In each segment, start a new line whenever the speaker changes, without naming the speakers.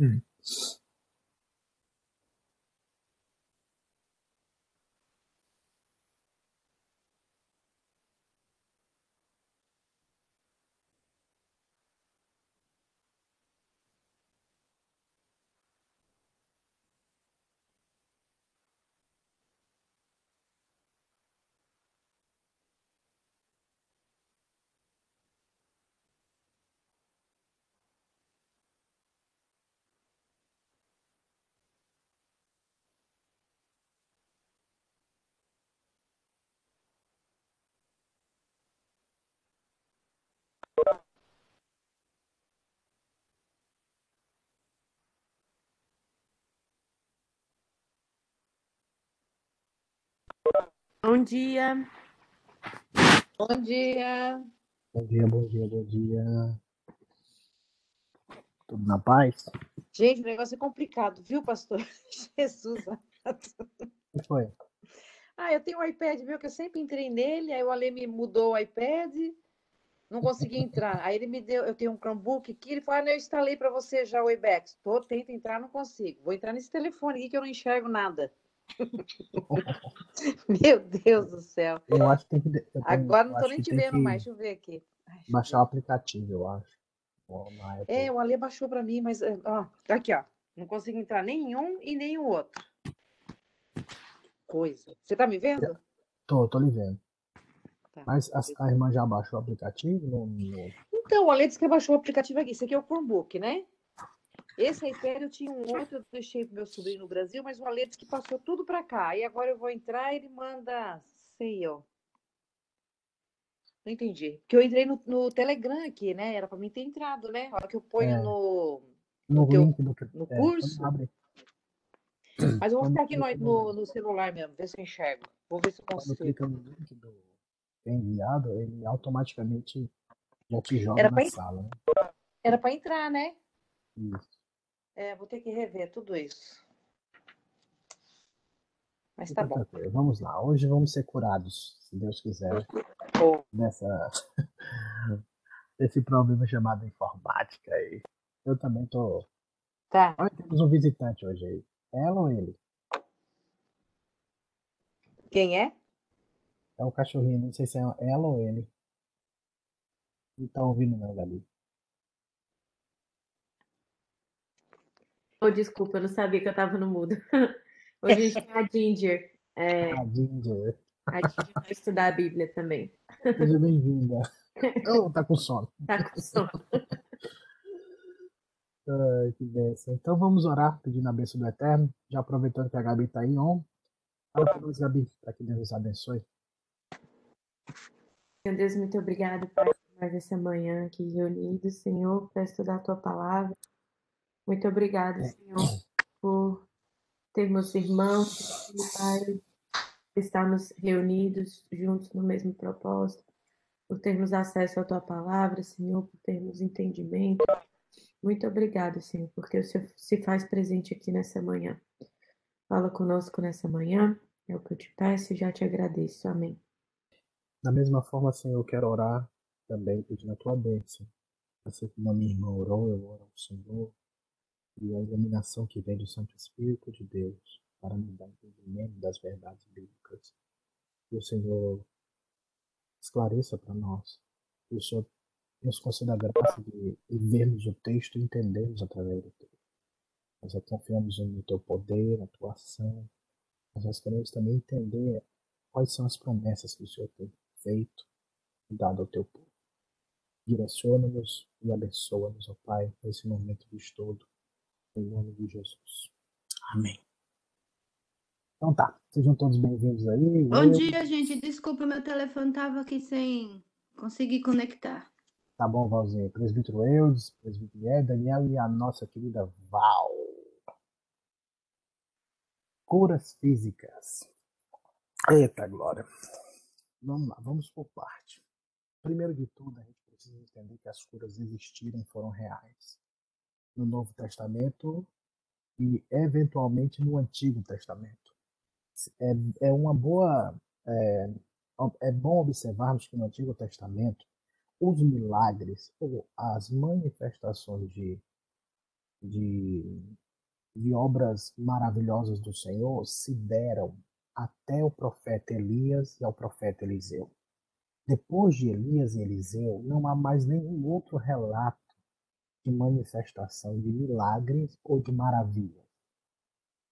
Mm.
Bom dia.
Bom dia.
Bom dia, bom dia, bom dia. Tudo na paz?
Gente, o negócio é complicado, viu, pastor? Jesus.
O que foi?
Ah, eu tenho um iPad, viu, que eu sempre entrei nele, aí o Ale me mudou o iPad, não consegui entrar. Aí ele me deu, eu tenho um Chromebook aqui, ele falou, ah, eu instalei para você já o Webex. Tô, tento entrar, não consigo. Vou entrar nesse telefone aqui que eu não enxergo nada. Meu Deus do céu.
Eu acho que tem que. tenho-
Agora não tô nem te vendo mais, deixa eu ver aqui. Ai,
Baixar o aplicativo, eu acho.
É, o Ale baixou para mim, mas ó, aqui, ó. Não consigo entrar nenhum e nem o outro. Coisa. Você tá me vendo?
Tô, tô lhe vendo.
Tá.
Mas a, a irmã já baixou o aplicativo? No, no-
Então, o Ale disse que baixou o aplicativo aqui. Esse aqui é o Chromebook, né? Esse eu tinha um outro, eu deixei pro meu sobrinho no Brasil, mas o Ale disse que passou tudo para cá. E agora eu vou entrar e ele manda, sei, ó. Não entendi. Porque eu entrei no, no Telegram aqui, né? Era para mim ter entrado, né? A hora que eu ponho
É.
no.
no
teu-
link do
no
é, quando
curso? Mas eu vou
Quando
ficar aqui no, no,
no-
no celular mesmo, ver se eu enxergo. Vou ver se eu
quando
consigo.
clica no link do é enviado, ele automaticamente já te joga
Era
na
pra
sala. Né?
Era para entrar, né?
Isso.
É, vou ter que rever tudo isso. Mas tá bom.
Vamos lá. Hoje vamos ser curados, se Deus quiser,
Bom,
dessa desse problema chamado informática aí. Eu também tô.
Tá.
Olha, temos um visitante hoje aí. Ela ou ele?
Quem é?
É o cachorrinho, não sei se é ela ou ele. Não tá ouvindo não, Gabi.
Oh, desculpa, eu não sabia que eu tava no mudo. Hoje a gente tem a Ginger. É,
A Ginger.
a Ginger vai estudar a Bíblia também.
Seja bem-vinda. Oh, tá com sono.
Tá com sono.
Ai, que bênção. Então vamos orar pedindo a bênção do Eterno. Já aproveitando que a Gabi tá aí on. Fala pra nós, Gabi, para que Deus nos abençoe.
Meu Deus, muito obrigado, Pai, por mais essa manhã aqui reunidos, Senhor, para estudar a tua palavra. Muito obrigado, Senhor, por termos irmãos, Pai, estarmos reunidos juntos no mesmo propósito, por termos acesso à tua palavra, Senhor, por termos entendimento. Muito obrigado, Senhor, porque o Senhor se faz presente aqui nessa manhã. Fala conosco nessa manhã, é o que eu te peço e já te agradeço. Amém.
Da mesma forma, Senhor, eu quero orar também pedindo a tua bênção. Assim como a minha irmã orou, eu oro ao Senhor. E a iluminação que vem do Santo Espírito de Deus para nos dar entendimento das verdades bíblicas. Que o Senhor esclareça para nós. Que o Senhor nos conceda a graça de vermos o texto e entendermos através do texto. Nós confiamos no teu poder, na tua ação. Mas nós queremos também entender quais são as promessas que o Senhor tem feito e dado ao teu povo. Direciona-nos e abençoa-nos, ó Pai, nesse momento de estudo, em nome de Jesus. Amém. Então tá, sejam todos bem-vindos aí.
Bom
Eu-
dia, gente. Desculpa, meu telefone estava aqui sem conseguir conectar.
Tá bom, Valzinho. Presbítero Eudes, presbítero Ed, Daniel e a nossa querida Val. Curas físicas. Eita, Glória. Vamos lá, vamos por parte. Primeiro de tudo, a gente precisa entender que as curas existiram e foram reais. No Novo Testamento e, eventualmente, no Antigo Testamento. É, é uma boa. É, é bom observarmos que no Antigo Testamento os milagres ou as manifestações de de, de obras maravilhosas do Senhor se deram até o profeta Elias e ao profeta Eliseu. Depois de Elias e Eliseu, não há mais nenhum outro relato de manifestação de milagres ou de maravilhas.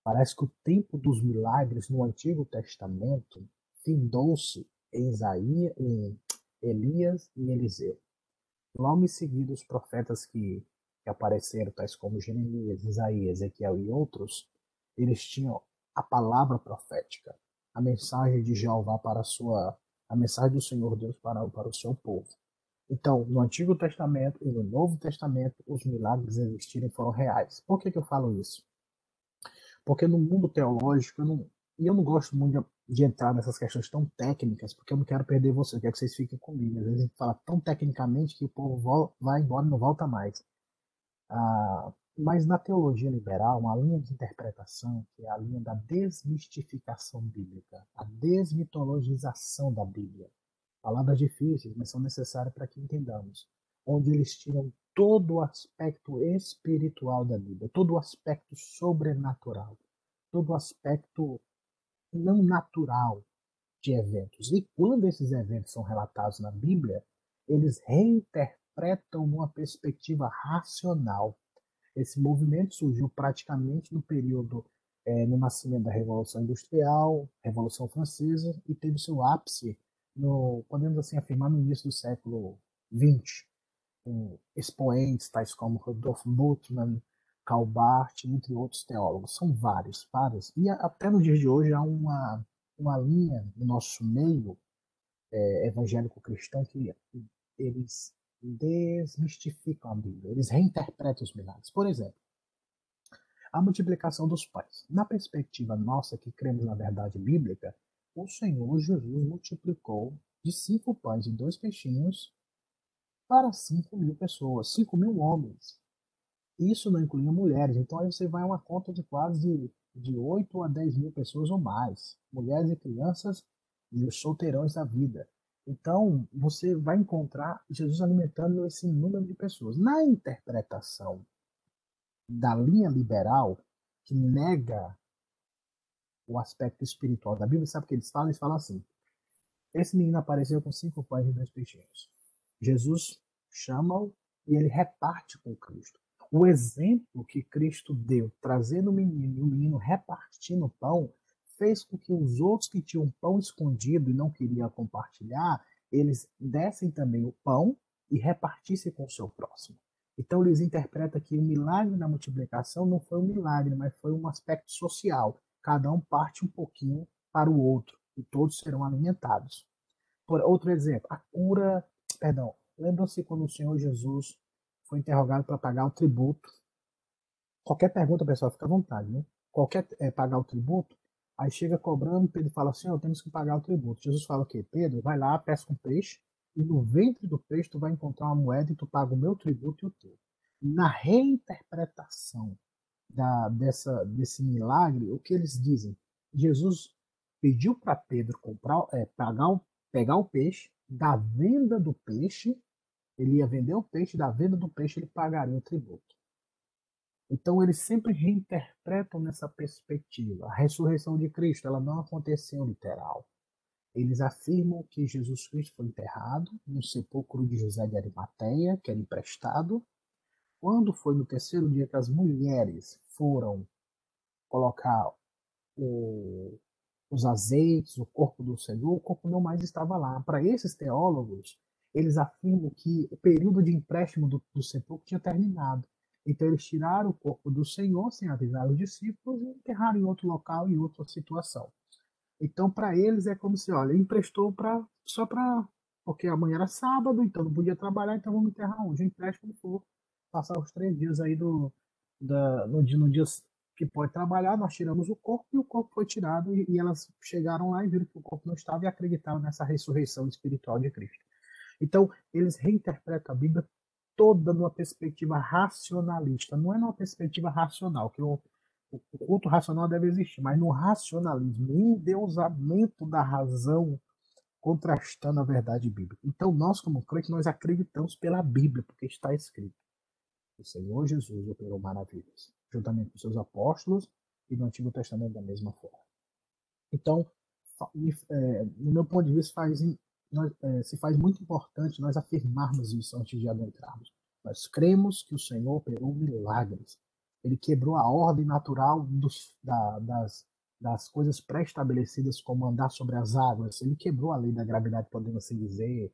Parece que o tempo dos milagres no Antigo Testamento findou-se em, Isaías, em Elias e Eliseu. Logo em seguida, os profetas que, que apareceram, tais como Jeremias, Isaías, Ezequiel e outros, eles tinham a palavra profética, a mensagem de Jeová para a sua, a mensagem do Senhor Deus para, para o seu povo. Então, no Antigo Testamento e no Novo Testamento, os milagres existirem foram reais. Por que, que eu falo isso? Porque no mundo teológico, eu não, e eu não gosto muito de, de, entrar nessas questões tão técnicas, porque eu não quero perder você, eu quero que vocês fiquem comigo. Às vezes a gente fala tão tecnicamente que o povo vai embora e não volta mais. Ah, mas na teologia liberal, uma linha de interpretação, que é a linha da desmistificação bíblica, a desmitologização da Bíblia. Palavras difíceis, mas são necessárias para que entendamos. Onde eles tiram todo o aspecto espiritual da Bíblia, todo o aspecto sobrenatural, todo o aspecto não natural de eventos. E quando esses eventos são relatados na Bíblia, eles reinterpretam numa perspectiva racional esse movimento surgiu praticamente no período é, no nascimento da Revolução Industrial, Revolução Francesa, e teve seu ápice, no, podemos assim afirmar, no início do século XX, com expoentes tais como Rodolfo Bultmann, Karl Barth, entre outros teólogos. São vários, vários. E até nos dias de hoje há uma, uma linha no nosso meio é, evangélico-cristão que eles desmistificam a Bíblia, eles reinterpretam os milagres. Por exemplo, a multiplicação dos pães. Na perspectiva nossa, que cremos na verdade bíblica, o Senhor Jesus multiplicou de cinco pães e dois peixinhos para cinco mil pessoas, cinco mil homens. Isso não incluía mulheres, então aí você vai a uma conta de quase de 8 a 10 mil pessoas ou mais, mulheres e crianças e os solteirões da vida. Então, você vai encontrar Jesus alimentando esse número de pessoas. Na interpretação da linha liberal, que nega o aspecto espiritual da Bíblia, sabe o que eles falam? Eles falam assim: esse menino apareceu com cinco pães e dois peixinhos. Jesus chama-o e ele reparte com Cristo. O exemplo que Cristo deu, trazendo o menino e o menino repartindo o pão, fez com que os outros que tinham pão escondido e não queriam compartilhar, eles dessem também o pão e repartissem com o seu próximo. Então eles interpretam que o milagre da multiplicação não foi um milagre, mas foi um aspecto social. Cada um parte um pouquinho para o outro e todos serão alimentados. Por outro exemplo, a cura, perdão, lembram-se quando o Senhor Jesus foi interrogado para pagar o tributo? Qualquer pergunta, pessoal, fica à vontade, né? Qualquer é, pagar o tributo, Aí chega cobrando, Pedro fala assim, oh, temos que pagar o tributo. Jesus fala o quê? Pedro, vai lá, pesca um peixe, e no ventre do peixe tu vai encontrar uma moeda e tu paga o meu tributo e o teu. Na reinterpretação da, dessa, desse milagre, o que eles dizem? Jesus pediu para Pedro comprar, é, pagar o, pegar o peixe, da venda do peixe, ele ia vender o peixe, da venda do peixe ele pagaria o tributo. Então eles sempre reinterpretam nessa perspectiva. A ressurreição de Cristo, ela não aconteceu literal. Eles afirmam que Jesus Cristo foi enterrado no sepulcro de José de Arimateia, que era emprestado. Quando foi no terceiro dia que as mulheres foram colocar o, os azeites, o corpo do Senhor, o corpo não mais estava lá. Para esses teólogos, eles afirmam que o período de empréstimo do, do sepulcro tinha terminado. Então eles tiraram o corpo do Senhor sem avisar os discípulos e enterraram em outro local, em outra situação. Então para eles é como se, olha, emprestou para só para porque amanhã era sábado, então não podia trabalhar, então vamos enterrar onde? Empréstimo for passar os três dias aí do, da, no, dia, no dia que pode trabalhar, nós tiramos o corpo e o corpo foi tirado e, e elas chegaram lá e viram que o corpo não estava e acreditaram nessa ressurreição espiritual de Cristo. Então, eles reinterpretam a Bíblia toda numa perspectiva racionalista. Não é numa perspectiva racional, que o, o culto racional deve existir, mas no racionalismo, no endeusamento da razão, contrastando a verdade bíblica. Então, nós, como crentes, nós acreditamos pela Bíblia, porque está escrito. O Senhor Jesus operou maravilhas, juntamente com seus apóstolos e no Antigo Testamento da mesma forma. Então, é, no meu ponto de vista, faz, é, se faz muito importante nós afirmarmos isso antes de adentrarmos. Nós cremos que o Senhor operou milagres. Ele quebrou a ordem natural dos, da, das, das coisas pré-estabelecidas, como andar sobre as águas. Ele quebrou a lei da gravidade, podemos assim dizer.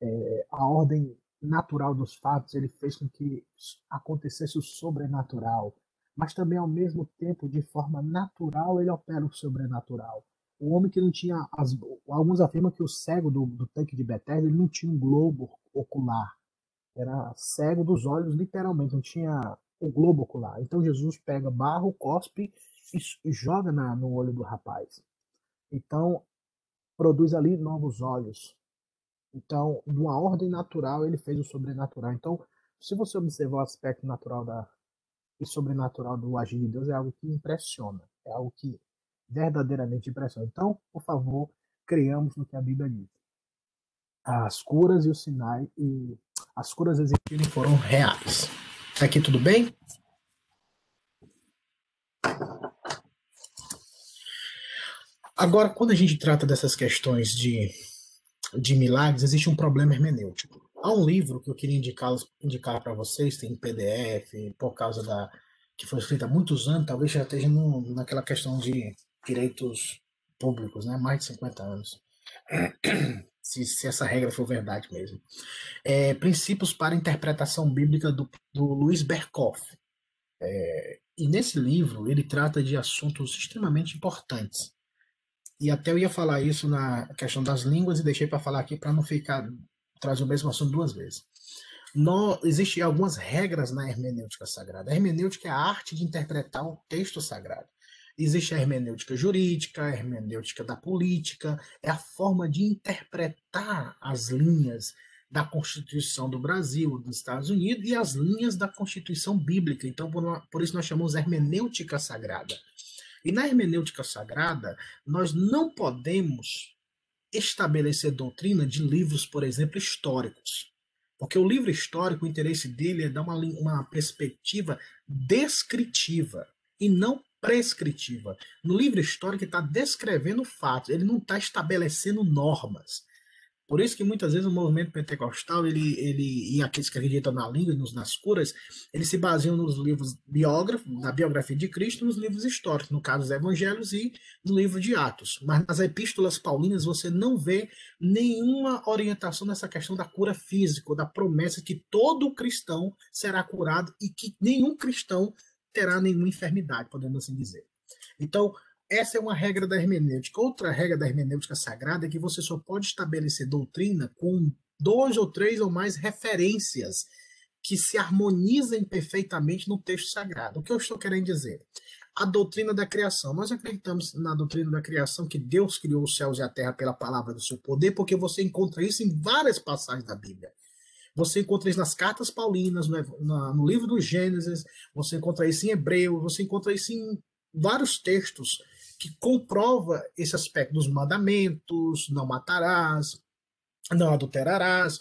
É, a ordem natural dos fatos, ele fez com que acontecesse o sobrenatural. Mas também, ao mesmo tempo, de forma natural, ele opera o sobrenatural. O homem que não tinha. As, alguns afirmam que o cego do, do tanque de Bethesda ele não tinha um globo ocular. Era cego dos olhos, literalmente, não tinha o globo ocular. Então Jesus pega barro, cospe e, e joga na, no olho do rapaz. Então, produz ali novos olhos. Então, numa ordem natural, ele fez o sobrenatural. Então, se você observar o aspecto natural da, e sobrenatural do agir de Deus, é algo que impressiona. É algo que verdadeiramente impressiona. Então, por favor, criamos no que a Bíblia diz. As curas e os sinais e as curas existiram foram reais. Aqui tudo bem? Agora, quando a gente trata dessas questões de, de milagres, existe um problema hermenêutico. Há um livro que eu queria indicar, indicar para vocês, tem em PDF, por causa da que foi escrito há muitos anos, talvez já esteja no, naquela questão de direitos públicos, né? mais de 50 anos. Se, se essa regra for verdade mesmo. É, Princípios para a Interpretação Bíblica do, do Luiz Berkoff. É, e nesse livro ele trata de assuntos extremamente importantes. E até eu ia falar isso na questão das línguas e deixei para falar aqui para não ficar trazer o mesmo assunto duas vezes. No, existem algumas regras na hermenêutica sagrada. A hermenêutica é a arte de interpretar o texto sagrado. Existe a hermenêutica jurídica, a hermenêutica da política, é a forma de interpretar as linhas da Constituição do Brasil, dos Estados Unidos e as linhas da Constituição Bíblica. Então, por, por isso nós chamamos hermenêutica sagrada. E na hermenêutica sagrada, nós não podemos estabelecer doutrina de livros, por exemplo, históricos. Porque o livro histórico, o interesse dele é dar uma, uma perspectiva descritiva e não prescritiva. No livro histórico, ele está descrevendo fatos, ele não está estabelecendo normas. Por isso que muitas vezes o movimento pentecostal, ele, ele e aqueles que acreditam na língua e nos, nas curas, eles se baseiam nos livros biógrafos, na biografia de Cristo, nos livros históricos, no caso dos evangelhos e no livro de Atos. Mas nas epístolas paulinas você não vê nenhuma orientação nessa questão da cura física, da promessa que todo cristão será curado e que nenhum cristão terá nenhuma enfermidade, podemos assim dizer. Então, essa é uma regra da hermenêutica. Outra regra da hermenêutica sagrada é que você só pode estabelecer doutrina com dois ou três ou mais referências que se harmonizem perfeitamente no texto sagrado. O que eu estou querendo dizer? A doutrina da criação. Nós acreditamos na doutrina da criação que Deus criou os céus e a terra pela palavra do seu poder, porque você encontra isso em várias passagens da Bíblia. Você encontra isso nas cartas paulinas, no, livro do Gênesis, você encontra isso em Hebreu, você encontra isso em vários textos que comprova esse aspecto dos mandamentos, não matarás, não adulterarás,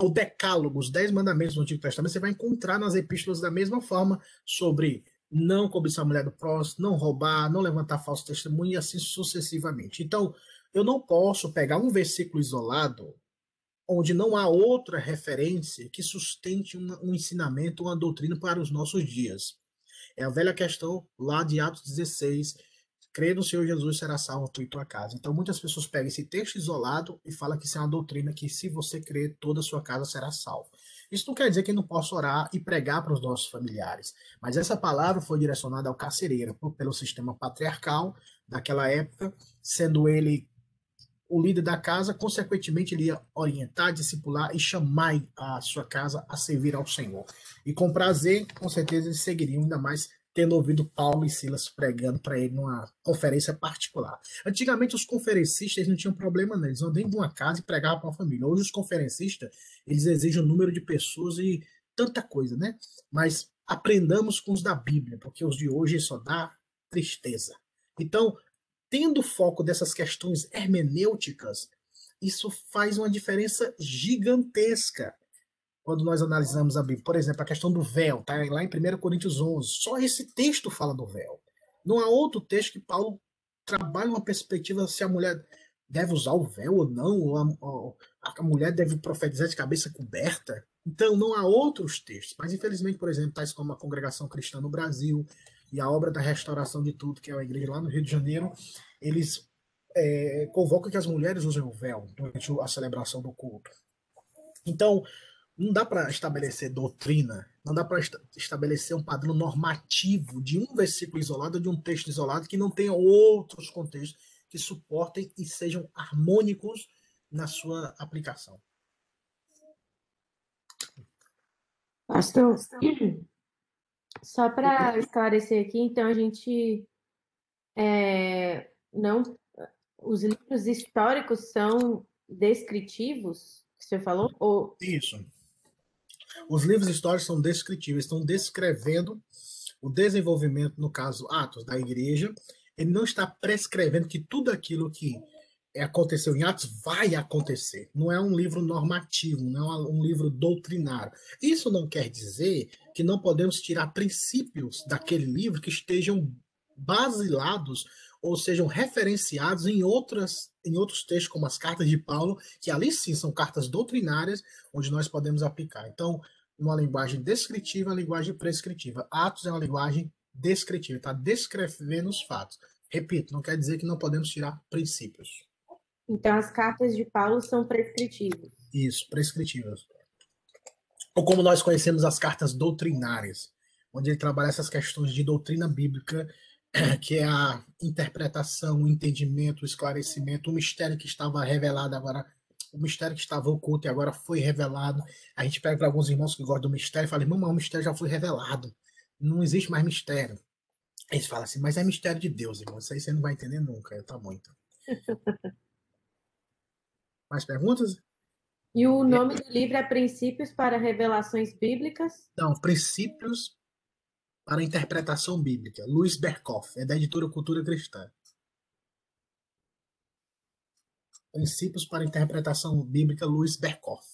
o decálogo, os dez mandamentos do Antigo Testamento, você vai encontrar nas epístolas da mesma forma sobre não cobiçar a mulher do próximo, não roubar, não levantar falso testemunho e assim sucessivamente. Então, eu não posso pegar um versículo isolado onde não há outra referência que sustente um, um ensinamento, uma doutrina para os nossos dias. É a velha questão lá de Atos 16, crê no Senhor Jesus será salvo tu e tua casa. Então muitas pessoas pegam esse texto isolado e falam que isso é uma doutrina que se você crer, toda a sua casa será salva. Isso não quer dizer que não possa orar e pregar para os nossos familiares, mas essa palavra foi direcionada ao carcereiro pelo sistema patriarcal daquela época, sendo ele o líder da casa, consequentemente, ele ia orientar, discipular e chamar a sua casa a servir ao Senhor. E com prazer, com certeza, eles seguiriam, ainda mais tendo ouvido Paulo e Silas pregando para ele numa conferência particular. Antigamente, os conferencistas não tinham problema, não. Eles iam dentro de uma casa e pregavam para uma família. Hoje, os conferencistas, eles exigem um número de pessoas e tanta coisa, né? Mas aprendamos com os da Bíblia, porque os de hoje só dá tristeza. Então, tendo foco dessas questões hermenêuticas, isso faz uma diferença gigantesca. Quando nós analisamos a Bíblia. Por exemplo, a questão do véu, tá lá em 1 Coríntios 11. Só esse texto fala do véu. Não há outro texto que Paulo trabalhe uma perspectiva se a mulher deve usar o véu ou não, ou a, ou a mulher deve profetizar de cabeça coberta. Então, não há outros textos. Mas, infelizmente, por exemplo, tais como a Congregação Cristã no Brasil e a obra da restauração de tudo, que é a igreja lá no Rio de Janeiro, eles é, convocam que as mulheres usem o véu durante a celebração do culto. Então, não dá para estabelecer doutrina, não dá para estabelecer um padrão normativo de um versículo isolado, de um texto isolado, que não tenha outros contextos que suportem e sejam harmônicos na sua aplicação.
Pastor, só para esclarecer aqui, então a gente é, não os livros históricos são descritivos, que você falou? Ou...
Isso. Os livros históricos são descritivos, estão descrevendo o desenvolvimento, no caso, Atos da igreja. Ele não está prescrevendo que tudo aquilo que aconteceu em Atos vai acontecer. Não é um livro normativo, não é um livro doutrinário. Isso não quer dizer que não podemos tirar princípios daquele livro que estejam basilados ou sejam referenciados em outras em outros textos como as cartas de Paulo, que ali sim são cartas doutrinárias onde nós podemos aplicar. Então, uma linguagem descritiva, uma linguagem prescritiva. Atos é uma linguagem descritiva, está descrevendo os fatos. Repito, não quer dizer que não podemos tirar princípios.
Então, as cartas de Paulo são prescritivas.
Isso, prescritivas. Ou como nós conhecemos as cartas doutrinárias, onde ele trabalha essas questões de doutrina bíblica que é a interpretação, o entendimento, o esclarecimento, o mistério que estava revelado agora, o mistério que estava oculto e agora foi revelado. A gente pega para alguns irmãos que gostam do mistério e fala, irmão, o mistério já foi revelado. Não existe mais mistério. Eles falam assim, mas é mistério de Deus, irmão. Isso aí você não vai entender nunca. Tá bom, então. mais perguntas?
E o nome do livro é Princípios para Revelações Bíblicas?
Não, Princípios para a interpretação bíblica, Luiz Berkoff, é da editora Cultura Cristã. Princípios para a Interpretação Bíblica, Luiz Berkoff.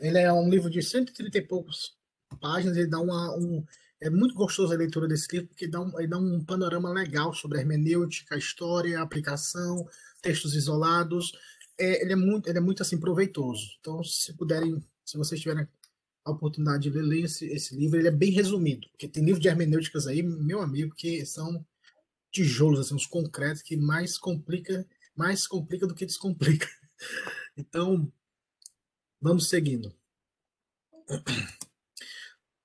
Ele é um livro de 130 e poucos páginas, ele dá uma, um, é muito gostoso a leitura desse livro, porque dá um, dá um panorama legal sobre a hermenêutica, a história, a aplicação, textos isolados. É, ele, é muito, ele é muito assim proveitoso. Então, se puderem, se vocês tiverem a oportunidade de ler, ler esse, esse, livro. Ele é bem resumido, porque tem livro de hermenêuticas aí, meu amigo, que são tijolos, assim, os concretos que mais complica, mais complica do que descomplica. Então, vamos seguindo.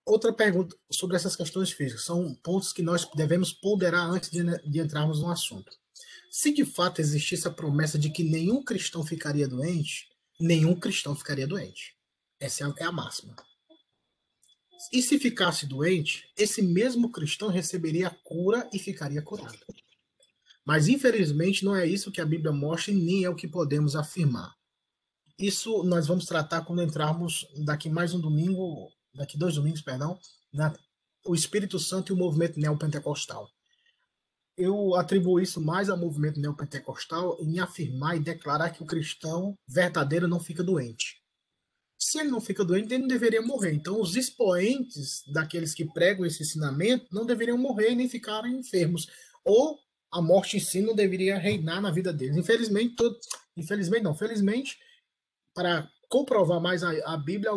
Outra pergunta sobre essas questões físicas. São pontos que nós devemos ponderar antes de, de entrarmos no assunto. Se de fato existisse a promessa de que nenhum cristão ficaria doente, nenhum cristão ficaria doente. Essa é a máxima. E se ficasse doente, esse mesmo cristão receberia cura e ficaria curado. Mas infelizmente não é isso que a Bíblia mostra e nem é o que podemos afirmar. Isso nós vamos tratar quando entrarmos daqui mais um domingo, daqui dois domingos, perdão, na, o Espírito Santo e o movimento neopentecostal. Eu atribuo isso mais ao movimento neopentecostal em afirmar e declarar que o cristão verdadeiro não fica doente se ele não fica doente, ele não deveria morrer. Então, os expoentes daqueles que pregam esse ensinamento não deveriam morrer nem ficarem enfermos. Ou a morte em si não deveria reinar na vida deles. Infelizmente, todo, infelizmente não, felizmente, para comprovar mais a, a Bíblia,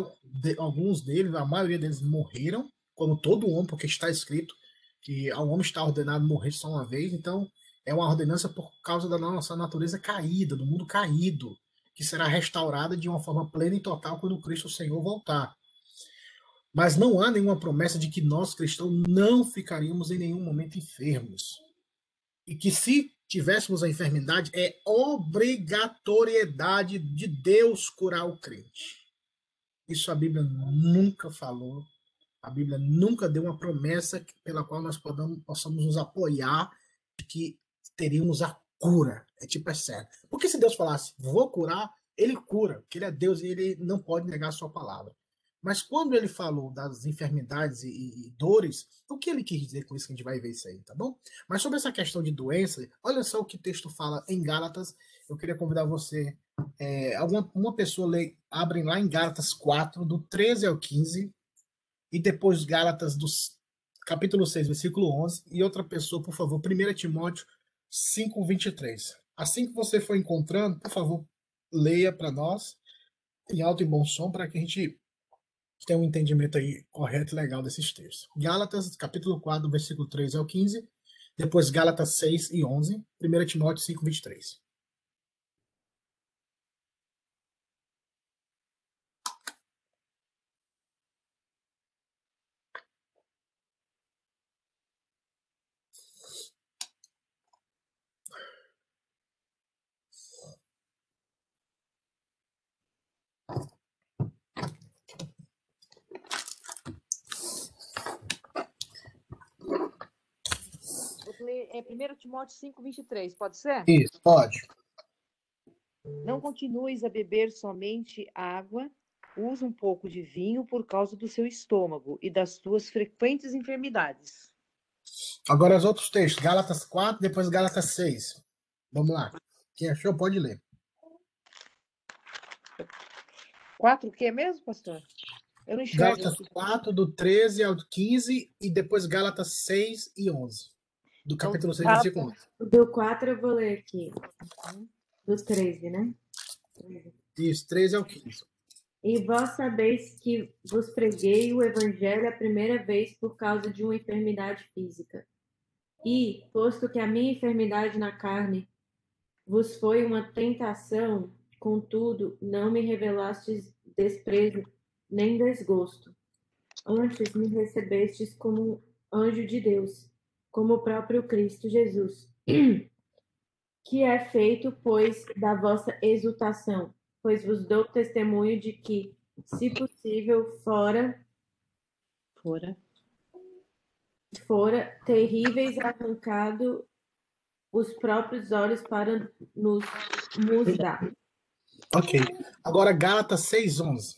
alguns deles, a maioria deles morreram, como todo homem, porque está escrito que o homem está ordenado morrer só uma vez. Então, é uma ordenança por causa da nossa natureza caída, do mundo caído que será restaurada de uma forma plena e total quando Cristo Senhor voltar. Mas não há nenhuma promessa de que nós cristãos não ficaríamos em nenhum momento enfermos. E que se tivéssemos a enfermidade, é obrigatoriedade de Deus curar o crente. Isso a Bíblia nunca falou. A Bíblia nunca deu uma promessa pela qual nós podamos, possamos nos apoiar de que teríamos a cura. É tipo, é sério. Porque se Deus falasse, vou curar, ele cura, porque ele é Deus e ele não pode negar a sua palavra. Mas quando ele falou das enfermidades e, e, dores, o que ele quis dizer com isso que a gente vai ver isso aí, tá bom? Mas sobre essa questão de doença, olha só o que o texto fala em Gálatas. Eu queria convidar você é, alguma uma pessoa lê, abre lá em Gálatas 4, do 13 ao 15, e depois Gálatas do capítulo 6, versículo 11, e outra pessoa, por favor, 1 Timóteo 5, 23. Assim que você for encontrando, por favor, leia para nós em alto e bom som para que a gente tenha um entendimento aí correto e legal desses textos. Gálatas, capítulo 4, versículo 3 ao 15, depois Gálatas 6 e 11, 1 Timóteo 5, 23.
é 1 Timóteo 5, 23, pode ser?
Isso, pode.
Não continues a beber somente água, usa um pouco de vinho por causa do seu estômago e das suas frequentes enfermidades.
Agora os outros textos, Gálatas 4, depois Gálatas 6. Vamos lá. Quem achou pode ler.
4 o que mesmo, pastor? Eu não enxergo.
Gálatas 4, do 13 ao 15, e depois Gálatas 6 e 11. Do
Então,
capítulo 6,
tá.
versículo 11.
Do 4 eu vou ler aqui. Do 13, né?
Isso, 13 ao 15.
E vós sabeis que vos preguei o evangelho a primeira vez por causa de uma enfermidade física. E, posto que a minha enfermidade na carne vos foi uma tentação, contudo, não me revelastes desprezo nem desgosto. Antes me recebestes como um anjo de Deus, como o próprio Cristo Jesus, que é feito, pois, da vossa exultação, pois vos dou testemunho de que, se possível, fora
Fora.
fora terríveis arrancado os próprios olhos para nos mudar.
Ok. Agora Gálatas 6, 11.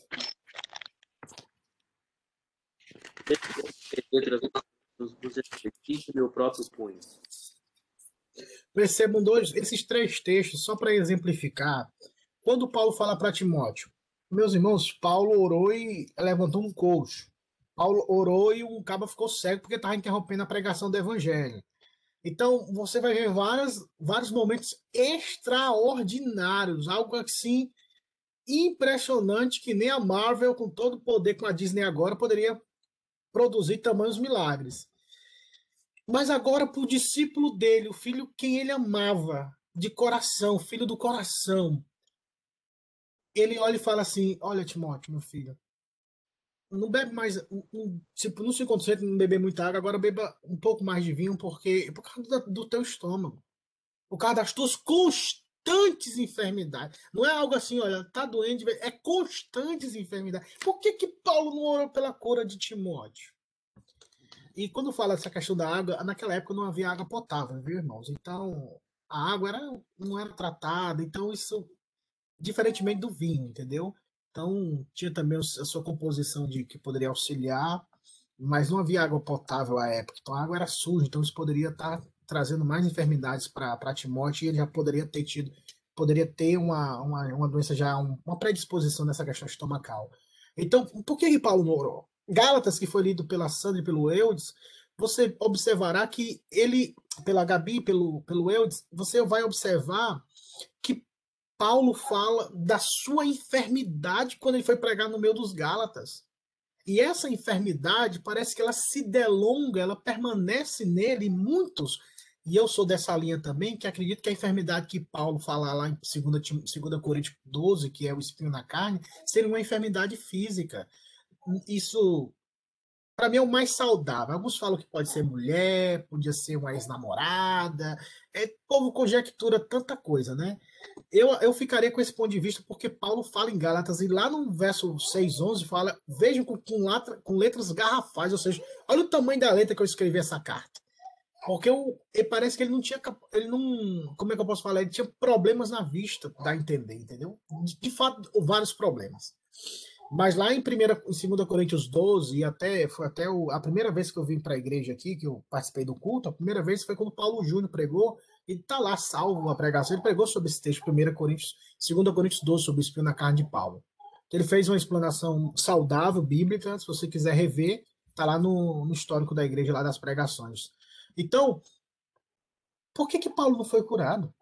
Letras vos exercite meu próprio punho.
Percebam dois, esses três textos, só para exemplificar. Quando Paulo fala para Timóteo, meus irmãos, Paulo orou e levantou um coxo. Paulo orou e um cabo ficou cego porque estava interrompendo a pregação do evangelho. Então, você vai ver várias, vários momentos extraordinários, algo assim impressionante que nem a Marvel, com todo o poder com a Disney agora, poderia produzir tamanhos milagres. Mas agora, para o discípulo dele, o filho quem ele amava, de coração, filho do coração, ele olha e fala assim: Olha, Timóteo, meu filho, não bebe mais, um- tipo, não se concentre em não beber muita água, agora beba um pouco mais de vinho, porque por causa do teu estômago, por causa das tuas constantes enfermidades. Não é algo assim, olha, tá doente, é constantes enfermidades. Por que que Paulo não orou pela cura de Timóteo? E quando fala essa questão da água, naquela época não havia água potável, viu, irmãos? Então, a água era, não era tratada, então isso, diferentemente do vinho, entendeu? Então, tinha também a sua composição de que poderia auxiliar, mas não havia água potável à época. Então, a água era suja, então isso poderia estar trazendo mais enfermidades para Timóteo e ele já poderia ter tido, poderia ter uma, uma, uma doença já, um- uma predisposição nessa questão estomacal. Então, por que, que Paulo não orou? Gálatas, que foi lido pela Sandra e pelo Eudes, você observará que ele, pela Gabi, pelo, pelo Eudes, você vai observar que Paulo fala da sua enfermidade quando ele foi pregar no meio dos Gálatas. E essa enfermidade parece que ela se delonga, ela permanece nele, muitos, e eu sou dessa linha também, que acredito que a enfermidade que Paulo fala lá em 2, Tim- 2 Coríntios 12, que é o espinho na carne, seria uma enfermidade física. Isso, para mim, é o mais saudável. Alguns falam que pode ser mulher, podia ser uma ex-namorada. É, povo conjectura tanta coisa, né? Eu, eu ficaria com esse ponto de vista porque Paulo fala em Gálatas e lá no verso 6, 11 fala, vejam com, com, latra- com letras garrafais, ou seja, olha o tamanho da letra que eu escrevi essa carta. Porque eu, parece que ele não tinha, ele não, como é que eu posso falar? Ele tinha problemas na vista, dá entender, entendeu? De, de fato, vários problemas. Mas lá em, primeira, em 2 Coríntios 12, e até foi até o, a primeira vez que eu vim para a igreja aqui, que eu participei do culto, a primeira vez foi quando Paulo Júnior pregou, e está lá salvo a pregação, ele pregou sobre esse texto, 1 Coríntios, 2 Coríntios 12, sobre o espinho na carne de Paulo. Ele fez uma explanação saudável, bíblica, se você quiser rever, está lá no, no histórico da igreja, lá das pregações. Então, por que que Paulo não foi curado?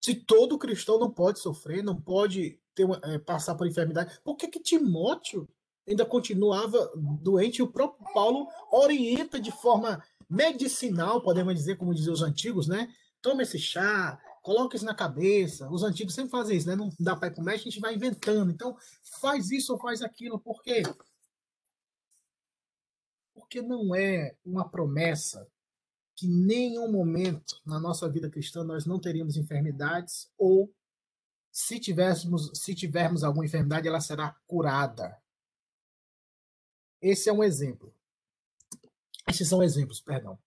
Se todo cristão não pode sofrer, não pode ter uma, é, passar por enfermidade, por que que Timóteo ainda continuava doente e o próprio Paulo orienta de forma medicinal, podemos dizer, como diziam os antigos, né? Toma esse chá, coloca isso na cabeça. Os antigos sempre fazem isso, né? Não dá para ir para o médico, a gente vai inventando. Então, faz isso ou faz aquilo, por quê? Porque não é uma promessa que nenhum momento na nossa vida cristã nós não teríamos enfermidades ou se se tivermos alguma enfermidade, ela será curada. Esse é um exemplo. Esses são exemplos, perdão.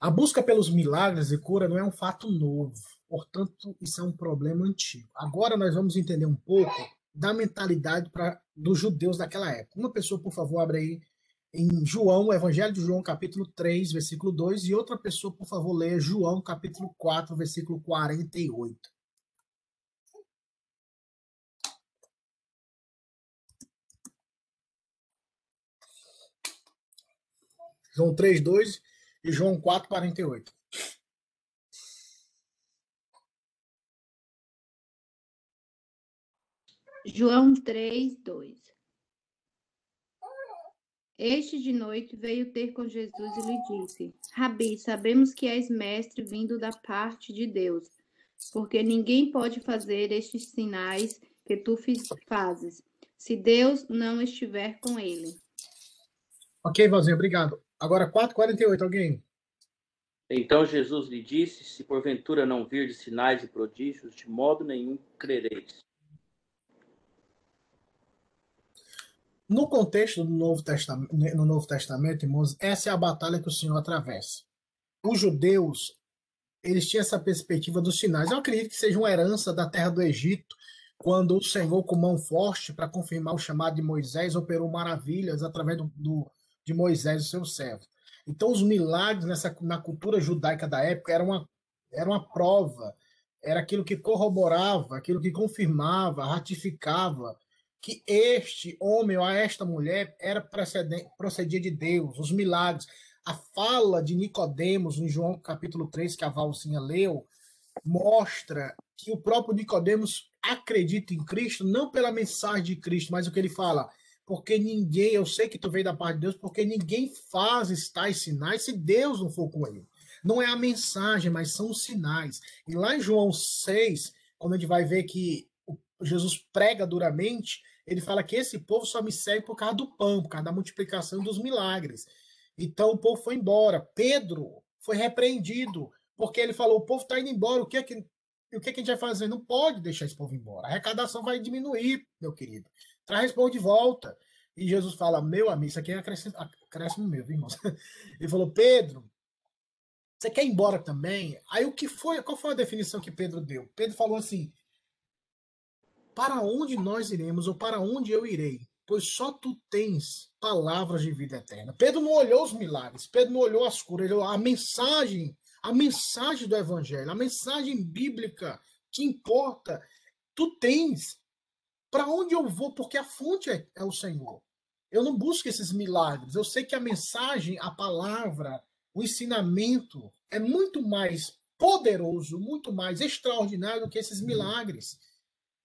A busca pelos milagres e cura não é um fato novo, portanto, isso é um problema antigo. Agora nós vamos entender um pouco da mentalidade pra, dos judeus daquela época. Uma pessoa, por favor, abre aí em João, Evangelho de João, capítulo 3, versículo 2, e outra pessoa, por favor, leia João, capítulo 4, versículo 48. João 3, 2 e João 4, 48.
João 3, 2. Este de noite veio ter com Jesus e lhe disse: Rabi, sabemos que és mestre vindo da parte de Deus, porque ninguém pode fazer estes sinais que tu fazes, se Deus não estiver com ele.
Ok, Valzinho, obrigado. Agora 4,48, alguém?
Então Jesus lhe disse: Se porventura não vir de sinais e prodígios, de modo nenhum crereis.
No contexto do Novo Testamento, no Novo Testamento, irmãos, essa é a batalha que o Senhor atravessa. Os judeus, eles tinham essa perspectiva dos sinais. Eu acredito que seja uma herança da terra do Egito, quando o Senhor, com mão forte, para confirmar o chamado de Moisés, operou maravilhas através do, do, de Moisés, o seu servo. Então, os milagres nessa, na cultura judaica da época eram uma, era uma prova, era aquilo que corroborava, aquilo que confirmava, ratificava que este homem ou esta mulher era procedia de Deus, os milagres. A fala de Nicodemos em João capítulo 3, que a Valcinha leu, mostra que o próprio Nicodemos acredita em Cristo, não pela mensagem de Cristo, mas o que ele fala, porque ninguém, eu sei que tu veio da parte de Deus, porque ninguém faz tais sinais se Deus não for com ele. Não é a mensagem, mas são os sinais. E lá em João 6, quando a gente vai ver que Jesus prega duramente, ele fala que esse povo só me segue por causa do pão, por causa da multiplicação dos milagres. Então o povo foi embora. Pedro foi repreendido, porque ele falou: o povo está indo embora, o que é que. O é que a gente vai fazer? Não pode deixar esse povo embora. A arrecadação vai diminuir, meu querido. Traz esse de volta. E Jesus fala: Meu amigo, isso aqui é acréscimo meu, viu, irmão? Ele falou: Pedro, você quer ir embora também? Aí o que foi? Qual foi a definição que Pedro deu? Pedro falou assim: para onde nós iremos ou para onde eu irei? Pois só tu tens palavras de vida eterna. Pedro não olhou os milagres, Pedro não olhou as curas, ele olhou a mensagem, a mensagem do evangelho, a mensagem bíblica que importa. Tu tens. Para onde eu vou? Porque a fonte é, é o Senhor. Eu não busco esses milagres. Eu sei que a mensagem, a palavra, o ensinamento é muito mais poderoso, muito mais extraordinário do que esses milagres.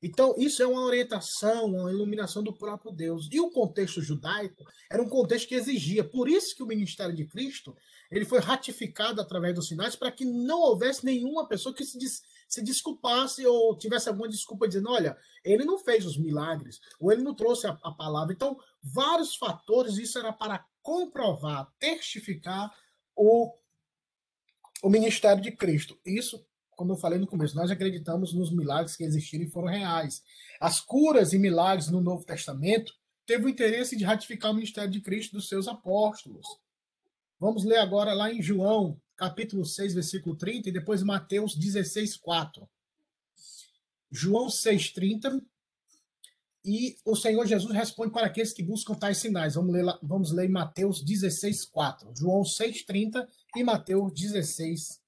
Então, isso é uma orientação, uma iluminação do próprio Deus. E o contexto judaico era um contexto que exigia. Por isso que o ministério de Cristo ele foi ratificado através dos sinais para que não houvesse nenhuma pessoa que se, des, se desculpasse ou tivesse alguma desculpa dizendo, olha, ele não fez os milagres, ou ele não trouxe a, a palavra. Então, vários fatores, isso era para comprovar, testificar o, o ministério de Cristo. Isso como eu falei no começo, nós acreditamos nos milagres que existiram e foram reais. As curas e milagres no Novo Testamento teve o interesse de ratificar o ministério de Cristo dos seus apóstolos. Vamos ler agora lá em João, capítulo 6, versículo 30, e depois Mateus 16, 4. João 6, 30 E o Senhor Jesus responde para aqueles que buscam tais sinais. Vamos ler, lá, vamos ler Mateus 16, 4. João 6, 30 e Mateus 16, 4.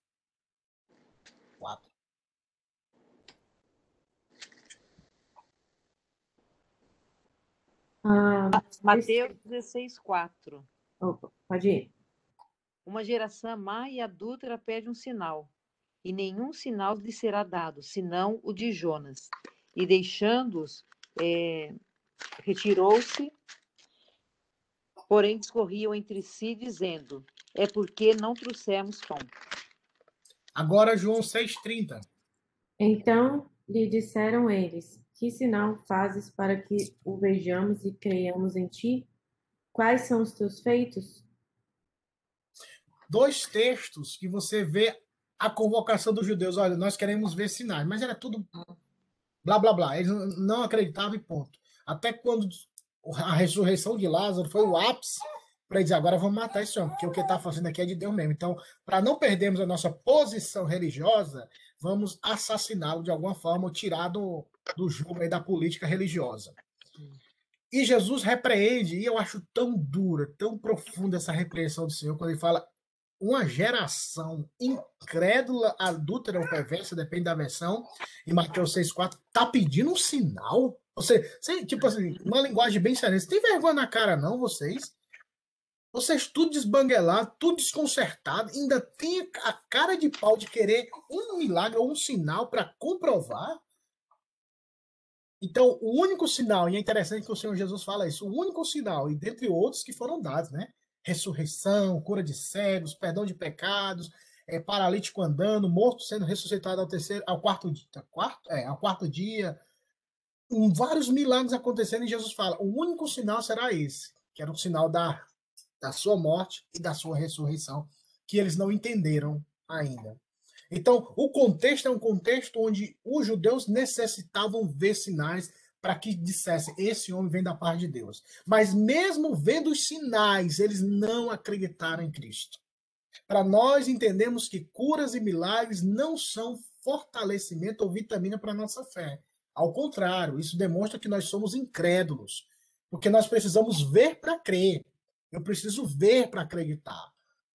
Ah,
Mateus 16, 4.
opa, pode ir.
Uma geração má e adúltera pede um sinal, e nenhum sinal lhe será dado, senão o de Jonas. E deixando-os, eh, retirou-se, porém discorriam entre si, dizendo: É porque não trouxemos pão.
Agora João 6, 30.
Então lhe disseram eles: Que sinal fazes para que o vejamos e creiamos em ti? Quais são os teus feitos?
Dois textos que você vê a convocação dos judeus. Olha, nós queremos ver sinais, mas era tudo blá blá blá. Eles não acreditavam e ponto. Até quando a ressurreição de Lázaro foi o ápice para dizer agora vamos matar esse homem, porque o que está fazendo aqui é de Deus mesmo. Então, para não perdermos a nossa posição religiosa, vamos assassiná-lo de alguma forma, ou tirar do, do jogo aí da política religiosa. E Jesus repreende, e eu acho tão dura, tão profunda essa repreensão do Senhor, quando ele fala uma geração incrédula, adúltera ou perversa, depende da versão, em Mateus 6,4, tá pedindo um sinal? Você, você, tipo assim, uma linguagem bem séria. Você tem vergonha na cara, não, vocês? Vocês tudo desbanguelado, tudo desconcertado, ainda tem a cara de pau de querer um milagre ou um sinal para comprovar? Então, o único sinal, e é interessante que o Senhor Jesus fala isso, o único sinal, e dentre outros que foram dados, né? Ressurreição, cura de cegos, perdão de pecados, é, paralítico andando, morto sendo ressuscitado ao terceiro, ao quarto dia, quarto, é, ao quarto dia, um, vários milagres acontecendo e Jesus fala, o único sinal será esse, que era o sinal da, da sua morte e da sua ressurreição, que eles não entenderam ainda. Então, o contexto é um contexto onde os judeus necessitavam ver sinais para que dissessem: esse homem vem da parte de Deus. Mas, mesmo vendo os sinais, eles não acreditaram em Cristo. Para nós entendemos que curas e milagres não são fortalecimento ou vitamina para a nossa fé. Ao contrário, isso demonstra que nós somos incrédulos, porque nós precisamos ver para crer. Eu preciso ver para acreditar.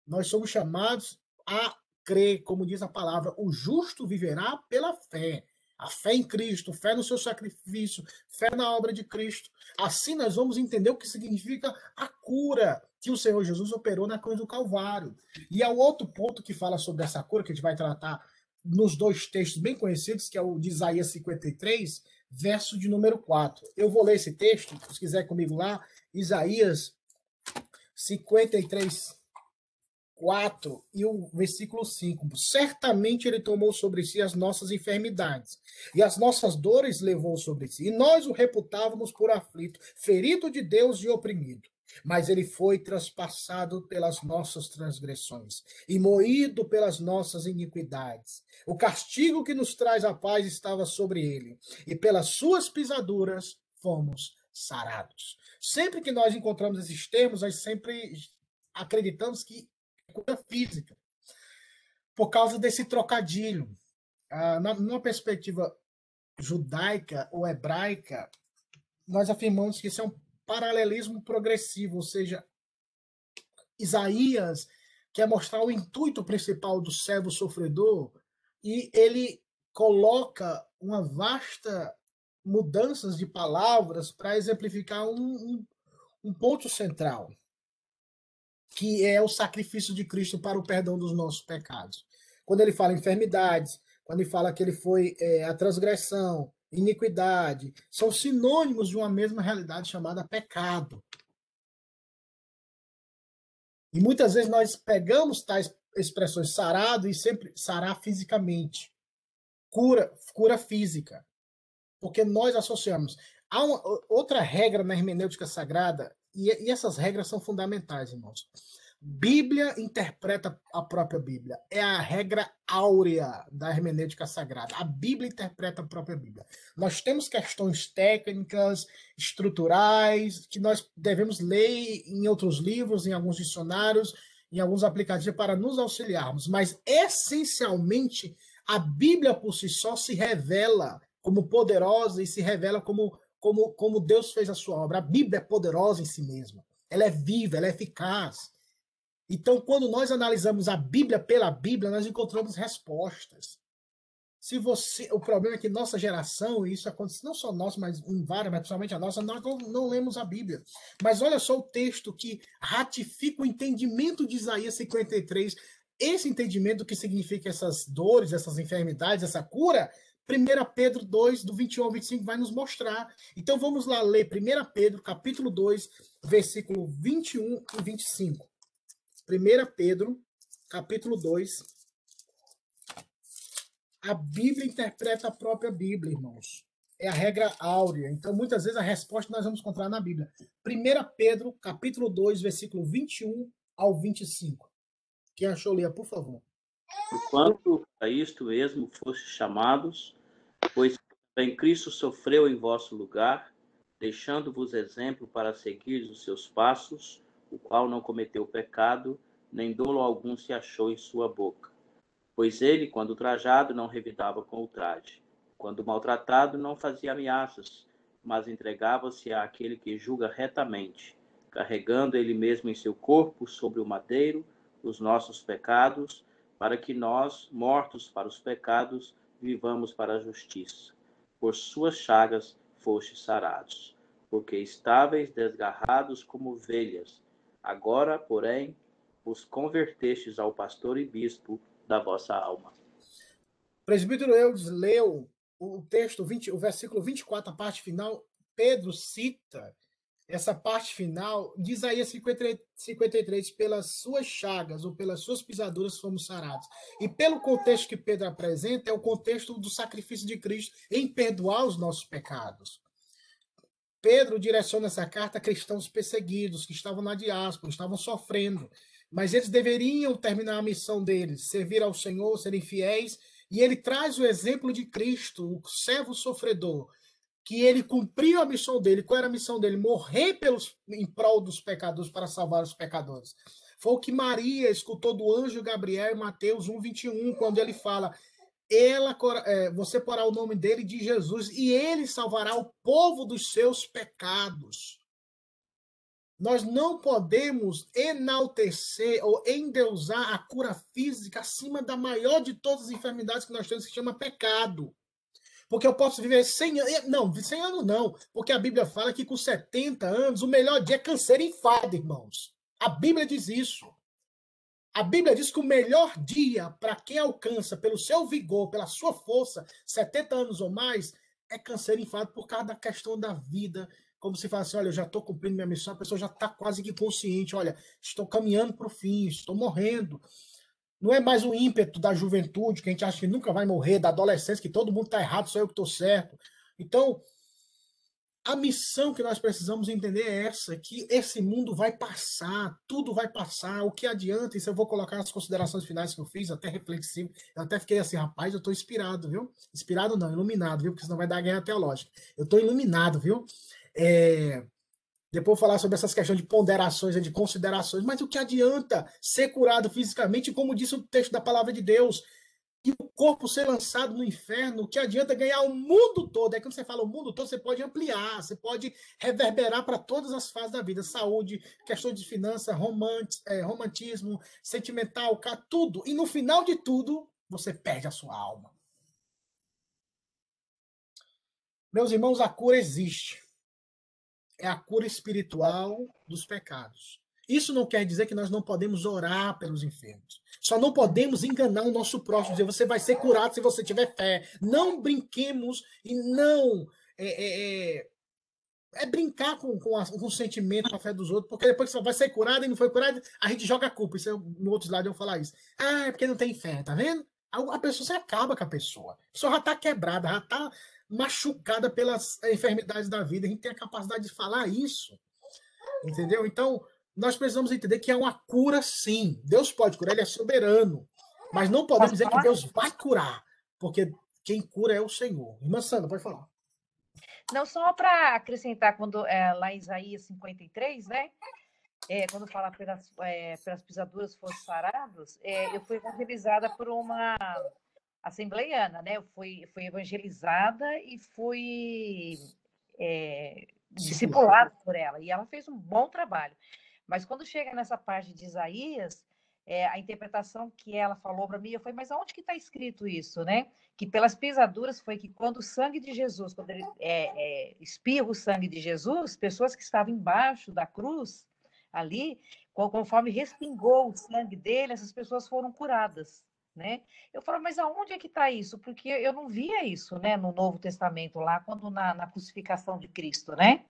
Nós somos chamados a crer, como diz a palavra, o justo viverá pela fé. A fé em Cristo, fé no seu sacrifício, fé na obra de Cristo. Assim nós vamos entender o que significa a cura que o Senhor Jesus operou na cruz do Calvário. E o outro ponto que fala sobre essa cura, que a gente vai tratar nos dois textos bem conhecidos, que é o de Isaías 53, verso de número 4. Eu vou ler esse texto, se quiser comigo lá, Isaías 53, 4 e o versículo 5. Certamente ele tomou sobre si as nossas enfermidades, e as nossas dores levou sobre si. E nós o reputávamos por aflito, ferido de Deus e oprimido. Mas ele foi traspassado pelas nossas transgressões e moído pelas nossas iniquidades. O castigo que nos traz a paz estava sobre ele, e pelas suas pisaduras fomos sarados. Sempre que nós encontramos esses termos, nós sempre acreditamos que cura física. Por causa desse trocadilho. Ah, numa perspectiva judaica ou hebraica, nós afirmamos que isso é um paralelismo progressivo, ou seja, Isaías quer mostrar o intuito principal do servo sofredor e ele coloca uma vasta mudanças de palavras para exemplificar um, um, um ponto central que é o sacrifício de Cristo para o perdão dos nossos pecados. Quando ele fala enfermidades, quando ele fala que ele foi é, a transgressão, iniquidade, são sinônimos de uma mesma realidade chamada pecado. E muitas vezes nós pegamos tais expressões sarado e sempre sarar fisicamente. Cura, cura física. Porque nós associamos. Há uma, outra regra na hermenêutica sagrada e, e essas regras são fundamentais, irmãos. Bíblia interpreta a própria Bíblia. É a regra áurea da hermenêutica sagrada. A Bíblia interpreta a própria Bíblia. Nós temos questões técnicas, estruturais, que nós devemos ler em outros livros, em alguns dicionários, em alguns aplicativos para nos auxiliarmos. Mas, essencialmente, a Bíblia por si só se revela como poderosa e se revela como como, como Deus fez a sua obra. A Bíblia é poderosa em si mesma. Ela é viva, ela é eficaz. Então, quando nós analisamos a Bíblia pela Bíblia, nós encontramos respostas. Se você, o problema é que nossa geração, e isso acontece não só nós, mas em várias, mas principalmente a nossa, nós não, não lemos a Bíblia. Mas olha só o texto que ratifica o entendimento de Isaías 53, esse entendimento que significa essas dores, essas enfermidades, essa cura, 1 Pedro 2, do 21 ao 25, vai nos mostrar. Então vamos lá ler 1 Pedro, capítulo 2, versículo 21 e 25. 1 Pedro, capítulo 2. A Bíblia interpreta a própria Bíblia, irmãos. É a regra áurea. Então, muitas vezes, a resposta nós vamos encontrar na Bíblia. 1 Pedro, capítulo 2, versículo 21 ao 25. Quem achou, leia, por favor.
Enquanto a isto mesmo fosse chamados, pois em Cristo sofreu em vosso lugar, deixando-vos exemplo para seguir os seus passos, o qual não cometeu pecado, nem dolo algum se achou em sua boca. Pois ele, quando trajado, não revidava com o traje. Quando maltratado, não fazia ameaças, mas entregava-se àquele que julga retamente, carregando ele mesmo em seu corpo sobre o madeiro os nossos pecados, para que nós, mortos para os pecados, vivamos para a justiça. Por suas chagas fostes sarados, porque estáveis desgarrados como ovelhas. Agora, porém, os convertestes ao pastor e bispo da vossa alma.
Presbítero Eudes leu o texto, 20, o versículo 24, a parte final. Pedro cita essa parte final de Isaías 53, pelas suas chagas ou pelas suas pisaduras fomos sarados. E pelo contexto que Pedro apresenta, é o contexto do sacrifício de Cristo em perdoar os nossos pecados. Pedro direciona essa carta a cristãos perseguidos, que estavam na diáspora, estavam sofrendo, mas eles deveriam terminar a missão deles, servir ao Senhor, serem fiéis, e ele traz o exemplo de Cristo, o servo sofredor, que ele cumpriu a missão dele. Qual era a missão dele? Morrer pelos, em prol dos pecadores, para salvar os pecadores. Foi o que Maria escutou do anjo Gabriel em Mateus 1, 21, quando ele fala: ela, é, você porá o nome dele de Jesus e ele salvará o povo dos seus pecados. Nós não podemos enaltecer ou endeusar a cura física acima da maior de todas as enfermidades que nós temos, que chama pecado. Porque eu posso viver 100 anos. Não, 100 anos não. Porque a Bíblia fala que com 70 anos o melhor dia é câncer e enfado, irmãos. A Bíblia diz isso. A Bíblia diz que o melhor dia para quem alcança pelo seu vigor, pela sua força, 70 anos ou mais, é câncer e enfado por causa da questão da vida. Como se fala assim, olha, eu já estou cumprindo minha missão, a pessoa já está quase que consciente, olha, estou caminhando para o fim, estou morrendo. Não é mais o ímpeto da juventude, que a gente acha que nunca vai morrer, da adolescência, que todo mundo está errado, só eu que estou certo. Então, a missão que nós precisamos entender é essa, que esse mundo vai passar, tudo vai passar, o que adianta, isso eu vou colocar as considerações finais que eu fiz, até reflexivo, eu até fiquei assim, rapaz, eu estou inspirado, viu? Inspirado não, iluminado, viu? Porque senão vai dar guerra teológica. Eu estou iluminado, viu? É, depois falar sobre essas questões de ponderações e de considerações, mas o que adianta ser curado fisicamente, como disse o texto da palavra de Deus, e o corpo ser lançado no inferno, o que adianta ganhar o mundo todo? É quando você fala o mundo todo, você pode ampliar, você pode reverberar para todas as fases da vida: saúde, questões de finanças, é, romantismo, sentimental, tudo. E no final de tudo, você perde a sua alma. Meus irmãos, a cura existe é a cura espiritual dos pecados. Isso não quer dizer que nós não podemos orar pelos enfermos. Só não podemos enganar o nosso próximo, dizer você vai ser curado se você tiver fé. Não brinquemos e não. É, é, é, é brincar com, com, a, com, o sentimento, com a fé dos outros, porque depois que você vai ser curado e não foi curado, a gente joga a culpa. Isso é, no outro lado eu falar isso. Ah, é porque não tem fé, tá vendo? A, a pessoa se acaba com a pessoa. A pessoa já está quebrada, já está machucada pelas enfermidades da vida. A gente tem a capacidade de falar isso. Entendeu? Então, nós precisamos entender que é uma cura, sim. Deus pode curar, ele é soberano. Mas não podemos dizer que Deus vai curar, porque quem cura é o Senhor. Irmã Sandra, pode falar.
Não, só para acrescentar, quando é, lá em Isaías 53, né? É, quando fala pelas, é, pelas pisaduras foram sarados, eu fui evangelizada por uma assembleiana, né? Eu fui, fui evangelizada e fui é, discipulado por ela, e ela fez um bom trabalho. Mas quando chega nessa parte de Isaías, é, a interpretação que ela falou para mim, eu falei, mas aonde que está escrito isso, né? Que pelas pisaduras foi que quando o sangue de Jesus, quando ele é, é, espirra o sangue de Jesus, pessoas que estavam embaixo da cruz, ali, conforme respingou o sangue dele, essas pessoas foram curadas, né? Eu falo, mas aonde é que está isso? Porque eu não via isso, né, no Novo Testamento, lá, quando na, na crucificação de Cristo, né?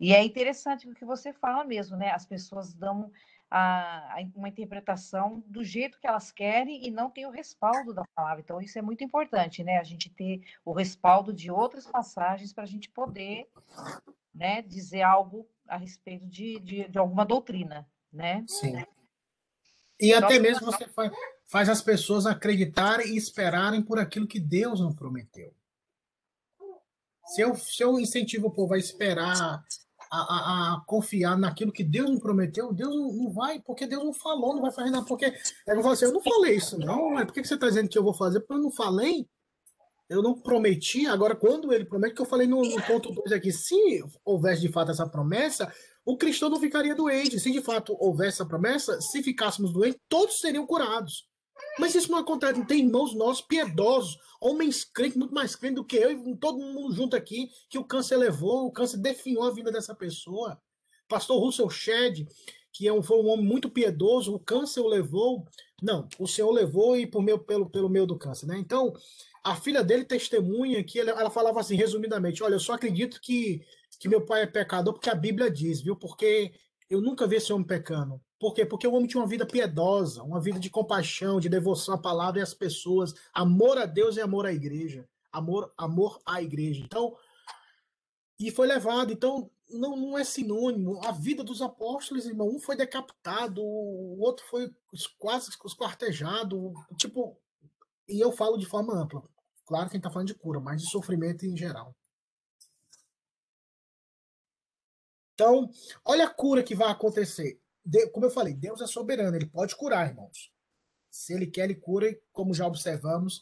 E é interessante o que você fala mesmo, né? As pessoas dão a, a, uma interpretação do jeito que elas querem e não tem o respaldo da palavra. Então, isso é muito importante, né? A gente ter o respaldo de outras passagens para a gente poder né, dizer algo a respeito de, de, de alguma doutrina, né?
Sim. E então, até mesmo você faz, faz as pessoas acreditarem e esperarem por aquilo que Deus não prometeu. Se eu, se eu incentivo o povo a esperar a, a, a, confiar naquilo que Deus me prometeu, Deus não, não, vai, porque Deus não falou, não vai fazer nada. Porque eu falar assim, eu não falei isso, não. Mas por que você está dizendo que eu vou fazer? Porque eu não falei, eu não prometi. Agora, quando ele promete, que eu falei no, no ponto 2 aqui, se houvesse de fato essa promessa, o cristão não ficaria doente. Se de fato houvesse essa promessa, se ficássemos doentes, todos seriam curados. Mas isso não acontece. Tem irmãos nossos piedosos, homens crentes, muito mais crentes do que eu e todo mundo junto aqui, que o câncer levou, o câncer definhou a vida dessa pessoa. Pastor Russell Shedd, que é um, foi um homem muito piedoso, o câncer o levou. Não, o Senhor levou e por meu, pelo, pelo meio do câncer, né? Então, a filha dele testemunha que ela, ela falava assim, resumidamente: Olha, eu só acredito que, que meu pai é pecador porque a Bíblia diz, viu? Porque eu nunca vi esse homem pecando. Por quê? Porque o homem tinha uma vida piedosa, uma vida de compaixão, de devoção à palavra e às pessoas, amor a Deus e amor à igreja. Amor, amor à igreja. Então, e foi levado. Então, não, não é sinônimo. A vida dos apóstolos, irmão, um foi decapitado, o outro foi quase esquartejado. Tipo, e eu falo de forma ampla. Claro que a gente está falando de cura, mas de sofrimento em geral. Então, olha a cura que vai acontecer como eu falei, Deus é soberano, ele pode curar, irmãos. Se ele quer, ele cura, como já observamos,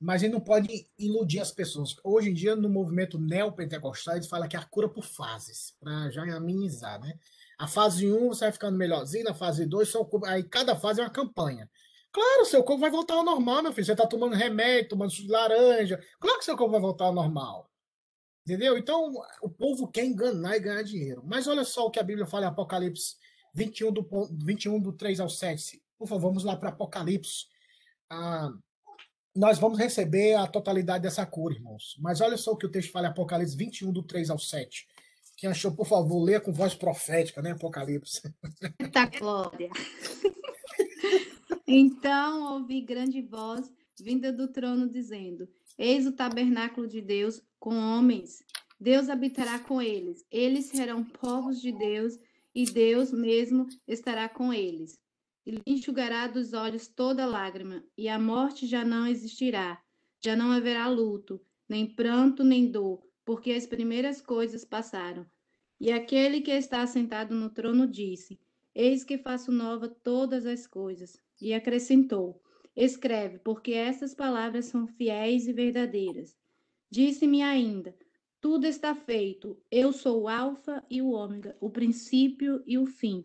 mas ele não pode iludir as pessoas. Hoje em dia, no movimento neopentecostal, eles falam que é a cura por fases, para já amenizar, né? A fase 1 você vai ficando melhorzinho, na fase 2, aí cada fase é uma campanha. Claro, seu corpo vai voltar ao normal, meu filho. Você está tomando remédio, tomando suco de laranja. Claro que seu corpo vai voltar ao normal. Entendeu? Então, o povo quer enganar e ganhar dinheiro. Mas olha só o que a Bíblia fala em Apocalipse 21 do, 21 do 3 ao 7. Por favor, vamos lá para Apocalipse. Ah, nós vamos receber a totalidade dessa cura, irmãos. Mas olha só o que o texto fala em Apocalipse 21, do 3 ao 7. Quem achou, por favor, leia com voz profética, né? Apocalipse.
Eita glória! então ouvi grande voz vinda do trono dizendo: Eis o tabernáculo de Deus com homens. Deus habitará com eles. Eles serão povos de Deus e Deus mesmo estará com eles. E enxugará dos olhos toda lágrima, e a morte já não existirá. Já não haverá luto, nem pranto, nem dor, porque as primeiras coisas passaram. E aquele que está sentado no trono disse: Eis que faço nova todas as coisas. E acrescentou: Escreve, porque essas palavras são fiéis e verdadeiras. Disse-me ainda: tudo está feito. Eu sou o Alfa e o Ômega, o princípio e o fim.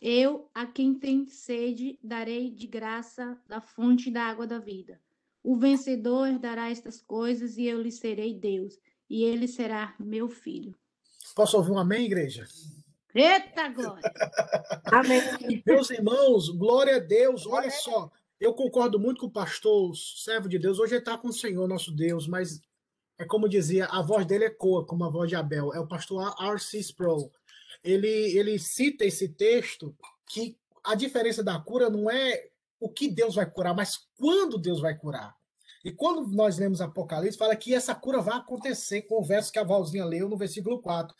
Eu, a quem tem sede, darei de graça da fonte da água da vida. O vencedor herdará estas coisas e eu lhe serei Deus, e ele será meu filho.
Posso ouvir um amém, igreja?
Eita glória!
amém.
Meus irmãos, glória a Deus. Olha só, eu concordo muito com o pastor, o servo de Deus. Hoje ele está com o Senhor, nosso Deus, mas é como dizia, a voz dele ecoa como a voz de Abel, é o pastor R.C. Sproul. Ele, ele cita esse texto que a diferença da cura não é o que Deus vai curar, mas quando Deus vai curar. E quando nós lemos Apocalipse, fala que essa cura vai acontecer com o verso que a Valzinha leu no versículo 4.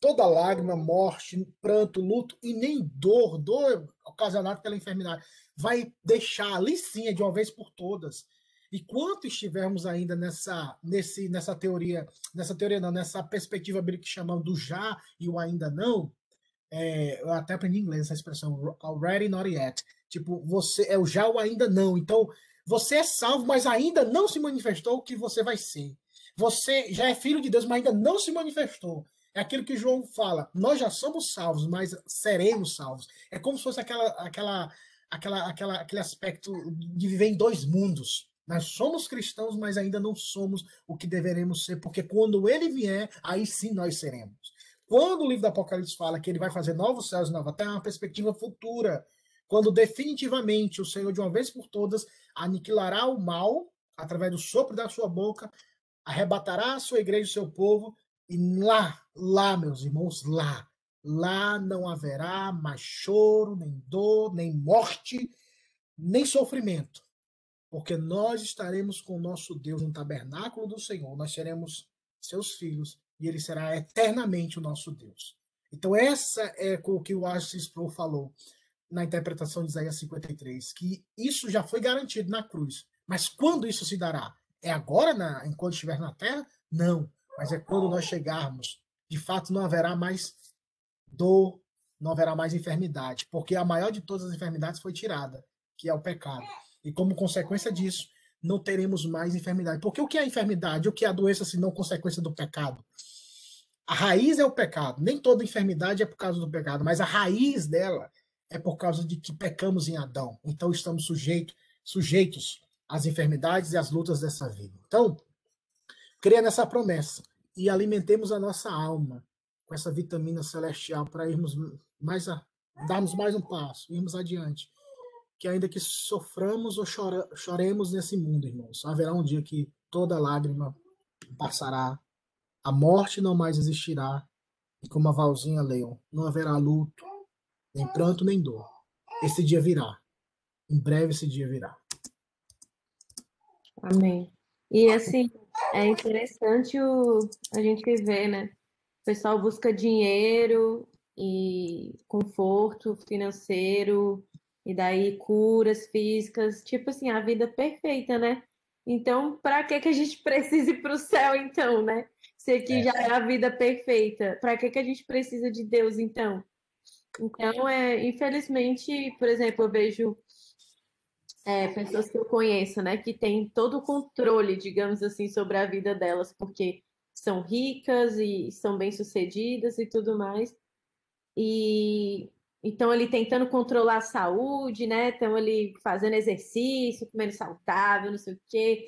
Toda lágrima, morte, pranto, luto e nem dor, dor ocasionada pela enfermidade, vai deixar ali sim, de uma vez por todas. E quanto estivermos ainda nessa, nesse, nessa teoria, nessa teoria não, nessa perspectiva que chamamos do já e o ainda não, é, eu até aprendi em inglês essa expressão, already not yet. Tipo, você é o já ou ainda não. Então, você é salvo, mas ainda não se manifestou o que você vai ser. Você já é filho de Deus, mas ainda não se manifestou. É aquilo que João fala. Nós já somos salvos, mas seremos salvos. É como se fosse aquela, aquela, aquela, aquela, aquele aspecto de viver em dois mundos. Nós somos cristãos, mas ainda não somos o que deveremos ser, porque quando ele vier, aí sim nós seremos. Quando o livro do Apocalipse fala que ele vai fazer novos céus e nova terra, é uma perspectiva futura. Quando definitivamente o Senhor, de uma vez por todas, aniquilará o mal através do sopro da sua boca, arrebatará a sua igreja e o seu povo, e lá, lá, meus irmãos, lá, lá não haverá mais choro, nem dor, nem morte, nem sofrimento, porque nós estaremos com nosso Deus no tabernáculo do Senhor, nós seremos seus filhos e ele será eternamente o nosso Deus. Então, essa é o que o Arcis Sproul falou na interpretação de Isaías 53, que isso já foi garantido na cruz. Mas quando isso se dará? É agora, na, enquanto estiver na terra? Não. Mas é quando nós chegarmos. De fato, não haverá mais dor, não haverá mais enfermidade, porque a maior de todas as enfermidades foi tirada, que é o pecado. E como consequência disso, não teremos mais enfermidade. Porque o que é enfermidade? O que é a doença, se não consequência do pecado? A raiz é o pecado. Nem toda enfermidade é por causa do pecado, mas a raiz dela é por causa de que pecamos em Adão. Então estamos sujeitos, sujeitos às enfermidades e às lutas dessa vida. Então, creia nessa promessa e alimentemos a nossa alma com essa vitamina celestial para irmos mais a, darmos mais um passo, irmos adiante que ainda que soframos ou chora, choremos nesse mundo, irmãos, haverá um dia que toda lágrima passará, a morte não mais existirá, e como a Valzinha leu, não haverá luto, nem pranto, nem dor. Esse dia virá. Em breve esse dia virá.
Amém. E assim, é interessante o, a gente ver, né? O pessoal busca dinheiro e conforto financeiro, e daí curas físicas, tipo assim, a vida perfeita, né? Então, para que que a gente precisa ir para o céu, então, né? Se aqui é. já é a vida perfeita, para que que a gente precisa de Deus, então? Então, é, infelizmente, por exemplo, eu vejo é, pessoas que eu conheço, né, que têm todo o controle, digamos assim, sobre a vida delas, porque são ricas e são bem-sucedidas e tudo mais. E então, ele tentando controlar a saúde, né? Estão ali fazendo exercício, comendo saudável, não sei o quê.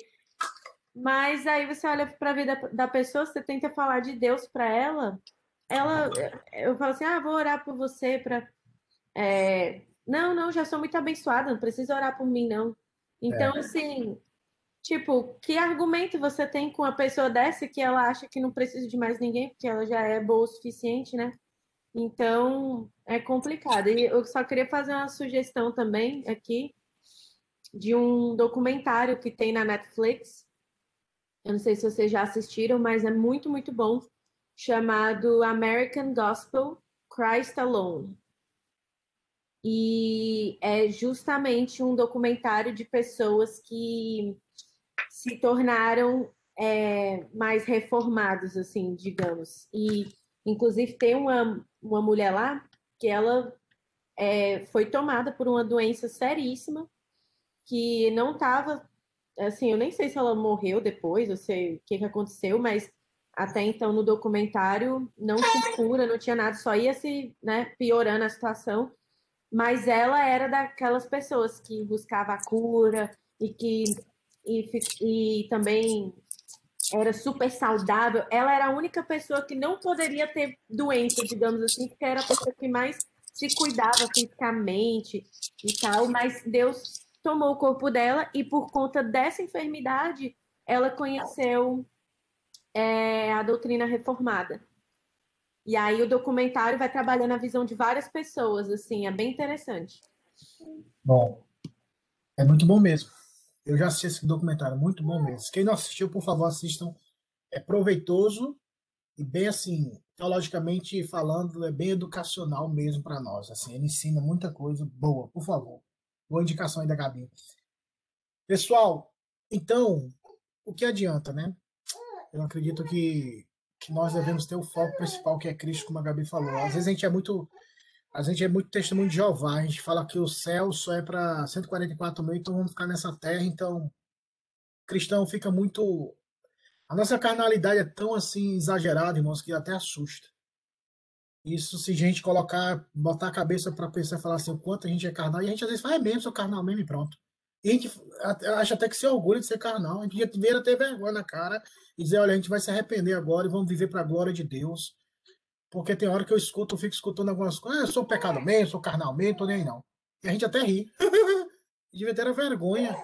Mas aí você olha para a vida da pessoa, você tenta falar de Deus para ela, ela, eu falo assim, ah, vou orar por você para, é... não, não, já sou muito abençoada, não precisa orar por mim não. Então, é. assim, tipo, que argumento você tem com uma pessoa dessa que ela acha que não precisa de mais ninguém porque ela já é boa o suficiente, né? Então, é complicado. E eu só queria fazer uma sugestão também aqui de um documentário que tem na Netflix. Eu não sei se vocês já assistiram, mas é muito, muito bom. Chamado American Gospel Christ Alone. E é justamente um documentário de pessoas que se tornaram é, mais reformados, assim, digamos. E Inclusive, tem uma, uma mulher lá que ela é, foi tomada por uma doença seríssima, que não estava. Assim, eu nem sei se ela morreu depois, eu sei o que, que aconteceu, mas até então no documentário não tinha cura, não tinha nada, só ia se né, piorando a situação. Mas ela era daquelas pessoas que buscava a cura e que e, e também era super saudável, ela era a única pessoa que não poderia ter doença, digamos assim, porque era a pessoa que mais se cuidava fisicamente e tal, mas Deus tomou o corpo dela e por conta dessa enfermidade ela conheceu é, a doutrina reformada. E aí o documentário vai trabalhando a visão de várias pessoas, assim, é bem interessante.
Bom, é muito bom mesmo. Eu já assisti esse documentário, muito bom mesmo. Quem não assistiu, por favor, assistam. É proveitoso e bem assim, teologicamente falando, é bem educacional mesmo para nós. Assim, ele ensina muita coisa boa, por favor. Boa indicação aí da Gabi. Pessoal, então, o que adianta, né? Eu acredito que, que nós devemos ter o foco principal, que é Cristo, como a Gabi falou. Às vezes a gente é muito a gente é muito testemunho de Jeová. A gente fala que o céu só é para 144 mil, então vamos ficar nessa terra. Então, cristão fica muito A nossa carnalidade é tão assim exagerada, irmãos, que até assusta. Isso se a gente colocar, botar a cabeça para pensar e falar assim, o quanto a gente é carnal, e a gente às vezes faz é mesmo, sou carnal mesmo e pronto. E a gente acha até que se orgulha de ser carnal. A gente devia ter vergonha na cara e dizer, olha, a gente vai se arrepender agora e vamos viver para a glória de Deus. Porque tem hora que eu escuto, eu fico escutando algumas coisas, ah, eu sou pecado mesmo, sou carnal mesmo, tô nem aí não. E a gente até ri. devia ter a vergonha.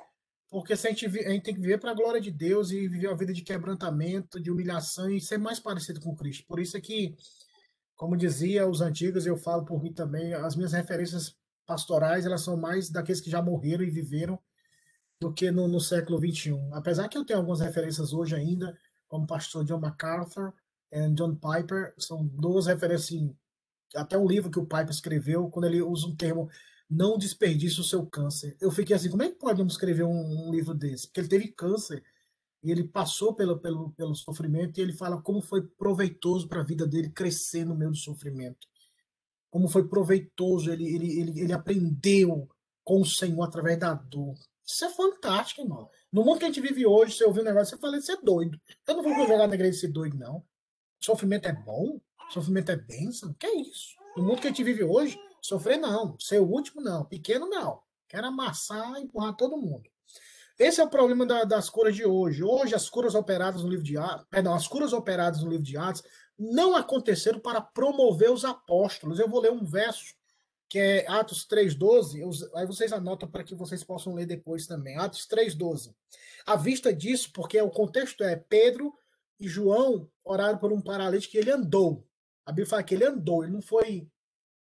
Porque a, gente, a gente tem que viver para a glória de Deus e viver uma vida de quebrantamento, de humilhação e ser mais parecido com Cristo. Por isso é que, como dizia os antigos, eu falo por mim também, as minhas referências pastorais elas são mais daqueles que já morreram e viveram do que no, no século XXI. Apesar que eu tenho algumas referências hoje ainda, como o pastor John MacArthur John Piper, são duas referências, assim, até um livro que o Piper escreveu, quando ele usa um termo não desperdice o seu câncer. Eu fiquei assim, como é que podemos escrever um, um livro desse? Porque ele teve câncer e ele passou pelo, pelo, pelo sofrimento e ele fala como foi proveitoso para a vida dele crescer no meio do sofrimento. Como foi proveitoso, ele, ele, ele, ele aprendeu com o Senhor através da dor. Isso é fantástico, irmão. No mundo que a gente vive hoje, você ouvir um negócio, você fala, você é doido. Eu não vou jogar na igreja ser doido, não. Sofrimento é bom? Sofrimento é bênção? Que é isso? No mundo que a gente vive hoje, Sofrer não, ser o último não, pequeno não. Quero amassar e empurrar todo mundo. Esse é o problema da, das curas de hoje. Hoje as curas operadas no livro de Atos, perdão, as curas operadas no livro de Atos não aconteceram para promover os apóstolos. Eu vou ler um verso que é Atos 3:12, aí vocês anotam para que vocês possam ler depois também. Atos 3:12. À vista disso, porque o contexto é Pedro e João oraram por um paralítico que ele andou. A Bíblia fala que ele andou, ele não foi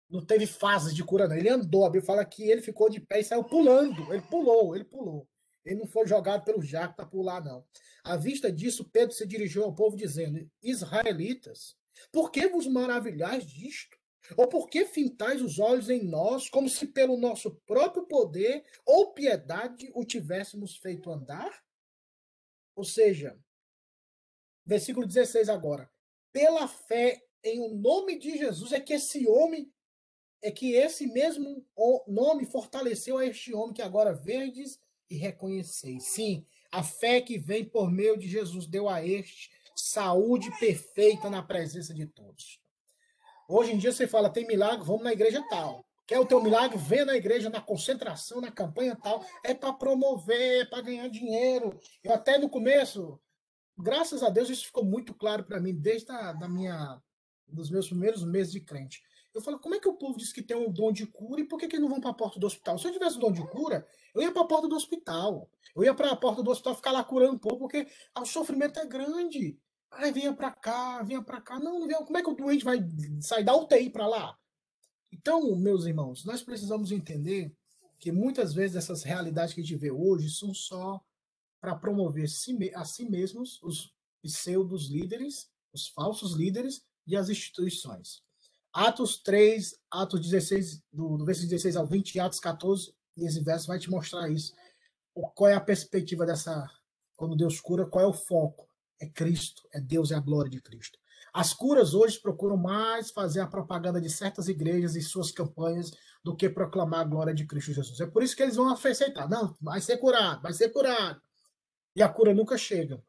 não teve fases de cura, não. Ele andou. A Bíblia fala que ele ficou de pé e saiu pulando. Ele pulou, ele pulou. Ele não foi jogado pelo jaco para pular, não. À vista disso, Pedro se dirigiu ao povo dizendo: Israelitas, por que vos maravilhais disto? Ou por que fintais os olhos em nós, como se pelo nosso próprio poder ou piedade o tivéssemos feito andar? Ou seja, versículo 16 agora. Pela fé em o nome de Jesus é que esse homem é que esse mesmo nome fortaleceu a este homem que agora verdes e reconheceis. Sim, a fé que vem por meio de Jesus deu a este saúde perfeita na presença de todos. Hoje em dia você fala, tem milagre, vamos na igreja tal. Quer o teu milagre? Vem na igreja, na concentração, na campanha tal. É para promover, é para ganhar dinheiro. Eu até no começo, graças a Deus, isso ficou muito claro para mim desde a, da minha, dos meus primeiros meses de crente. Eu falo, como é que o povo diz que tem um dom de cura e por que, que não vão para a porta do hospital? Se eu tivesse um dom de cura, eu ia para a porta do hospital. Eu ia para a porta do hospital ficar lá curando um pouco, porque o sofrimento é grande. Ai, venha para cá, venha para cá. Não, não venha. Como é que o doente vai sair da UTI para lá? Então, meus irmãos, nós precisamos entender que muitas vezes essas realidades que a gente vê hoje são só para promover a si mesmos, os pseudos líderes, os falsos líderes e as instituições. Atos 3, Atos 16, do, do versículo 16 ao 20, Atos 14, e esse verso vai te mostrar isso. O, qual é a perspectiva dessa. Quando Deus cura, qual é o foco? É Cristo, é Deus, é a glória de Cristo. As curas hoje procuram mais fazer a propaganda de certas igrejas e suas campanhas do que proclamar a glória de Cristo Jesus. É por isso que eles vão aceitar. Não, vai ser curado, vai ser curado. E a cura nunca chega.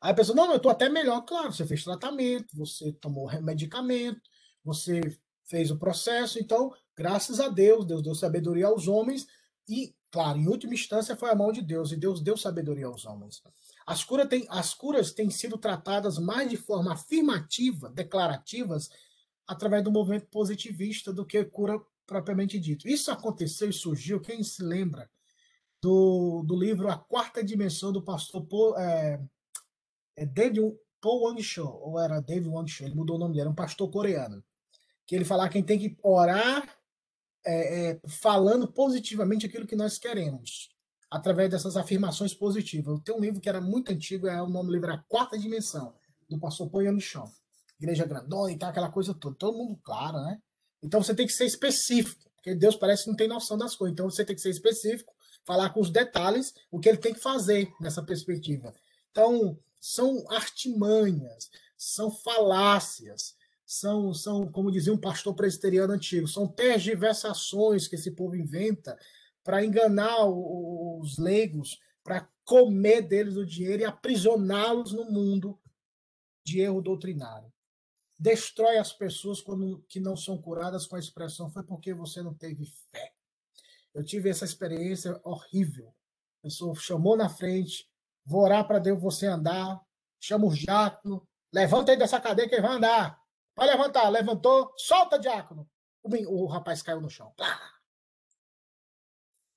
Aí a pessoa, não, eu estou até melhor. Claro, você fez tratamento, você tomou medicamento, você fez o processo, então, graças a Deus, Deus deu sabedoria aos homens e, claro, em última instância foi a mão de Deus e Deus deu sabedoria aos homens. As, cura tem, as curas têm sido tratadas mais de forma afirmativa, declarativas, através do movimento positivista do que cura propriamente dito. Isso aconteceu e surgiu, quem se lembra, do, do livro A Quarta Dimensão do pastor Paul, é, é David Paul Wang ou era David Wang ele mudou o nome dele, era um pastor coreano que ele falar que a gente tem que orar é, é, falando positivamente aquilo que nós queremos, através dessas afirmações positivas. Eu tenho um livro que era muito antigo, é, o nome do livro é A Quarta Dimensão, do pastor Poiano Chão. Igreja grandona e tal, aquela coisa toda. Todo mundo claro, né? Então você tem que ser específico, porque Deus parece que não tem noção das coisas. Então você tem que ser específico, falar com os detalhes o que ele tem que fazer nessa perspectiva. Então, são artimanhas, são falácias, são, são, como dizia um pastor presbiteriano antigo, são tergiversações que esse povo inventa para enganar os leigos, para comer deles o dinheiro e aprisioná-los no mundo de erro doutrinário. Destrói as pessoas quando, que não são curadas com a expressão foi porque você não teve fé. Eu tive essa experiência horrível. A pessoa chamou na frente, vou orar para Deus você andar, chama o diácono, levanta aí dessa cadeia que vai andar. Vai levantar, levantou, solta, diácono. O, o rapaz caiu no chão.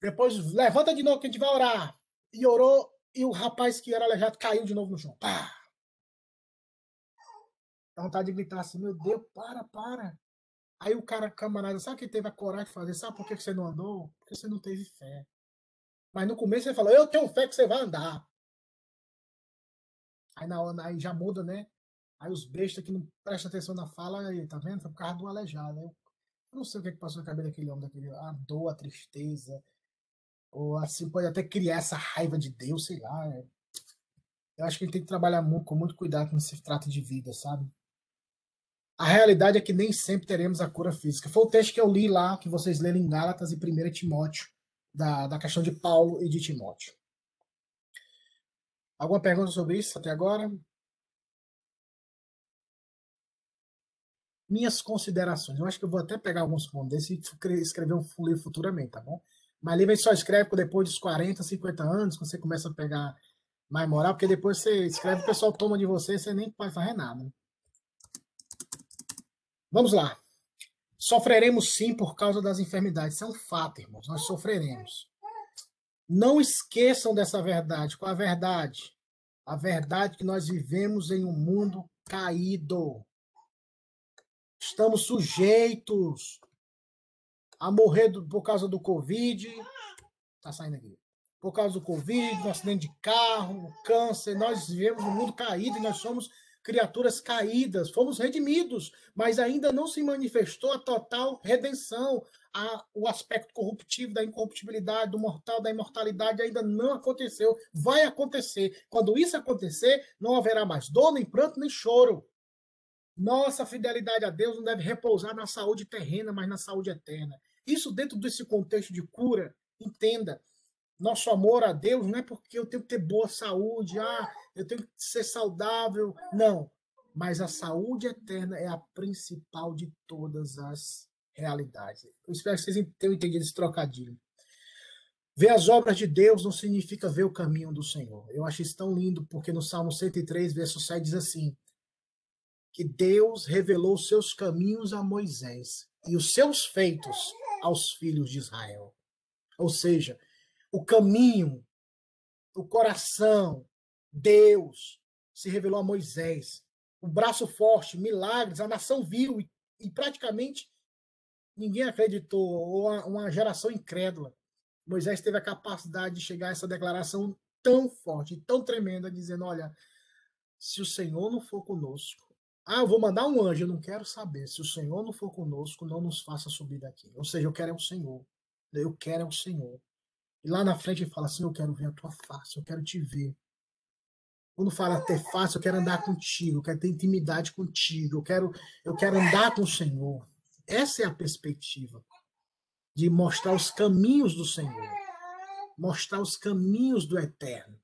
Depois levanta de novo que a gente vai orar. E orou, e o rapaz que era aleijado caiu de novo no chão. Pá! Dá vontade de gritar assim, meu Deus, para, para. Aí o cara, camarada, sabe que teve a coragem de fazer? Sabe por que você não andou? Porque você não teve fé. Mas no começo ele falou, eu tenho fé que você vai andar. Aí na aí já muda, né? Aí os bestas que não prestam atenção na fala, aí, tá vendo? Foi por causa do aleijado. Eu, eu não sei o que, que passou na cabeça daquele homem, daquele, a dor, a tristeza. Ou assim, pode até criar essa raiva de Deus, sei lá. É. Eu acho que ele tem que trabalhar muito, com muito cuidado quando se trata de vida, sabe? A realidade é que nem sempre teremos a cura física. Foi o texto que eu li lá, que vocês leram em Gálatas e 1 Timóteo, da, da questão de Paulo e de Timóteo. Alguma pergunta sobre isso até agora? Minhas considerações. Eu acho que eu vou até pegar alguns pontos desse e escrever um livro futuramente, tá bom? Mas livro só escreve depois dos 40, 50 anos, quando você começa a pegar mais moral, porque depois você escreve, o pessoal toma de você, você nem fazer nada. Vamos lá. Sofreremos sim por causa das enfermidades. Isso é um fato, irmãos. Nós sofreremos. Não esqueçam dessa verdade. Qual a verdade? A verdade que nós vivemos em um mundo caído. Estamos sujeitos a morrer do, por causa do Covid. Tá saindo aqui. Por causa do Covid, do acidente de carro, câncer. Nós vivemos um mundo caído e nós somos criaturas caídas, fomos redimidos, mas ainda não se manifestou a total redenção. A, o aspecto corruptivo da incorruptibilidade, do mortal, da imortalidade ainda não aconteceu. Vai acontecer. Quando isso acontecer, não haverá mais dor, nem pranto, nem choro. Nossa fidelidade a Deus não deve repousar na saúde terrena, mas na saúde eterna. Isso dentro desse contexto de cura, entenda. Nosso amor a Deus não é porque eu tenho que ter boa saúde, ah, eu tenho que ser saudável. Não. Mas a saúde eterna é a principal de todas as realidades. Eu espero que vocês tenham entendido esse trocadilho. Ver as obras de Deus não significa ver o caminho do Senhor. Eu acho isso tão lindo, porque no Salmo 103, verso 7 diz assim: que Deus revelou seus caminhos a Moisés e os seus feitos aos filhos de Israel. Ou seja, o caminho, o coração, Deus se revelou a Moisés. O braço forte, milagres, a nação viu e, e praticamente ninguém acreditou, ou uma, uma geração incrédula. Moisés teve a capacidade de chegar a essa declaração tão forte, tão tremenda, dizendo: Olha, se o Senhor não for conosco, ah, eu vou mandar um anjo, eu não quero saber. Se o Senhor não for conosco, não nos faça subir daqui. Ou seja, eu quero é o Senhor. Eu quero é o Senhor. E lá na frente ele fala assim: Eu quero ver a tua face, eu quero te ver. Quando fala ter face, eu quero andar contigo, eu quero ter intimidade contigo, eu quero, eu quero andar com o Senhor. Essa é a perspectiva de mostrar os caminhos do Senhor, mostrar os caminhos do eterno.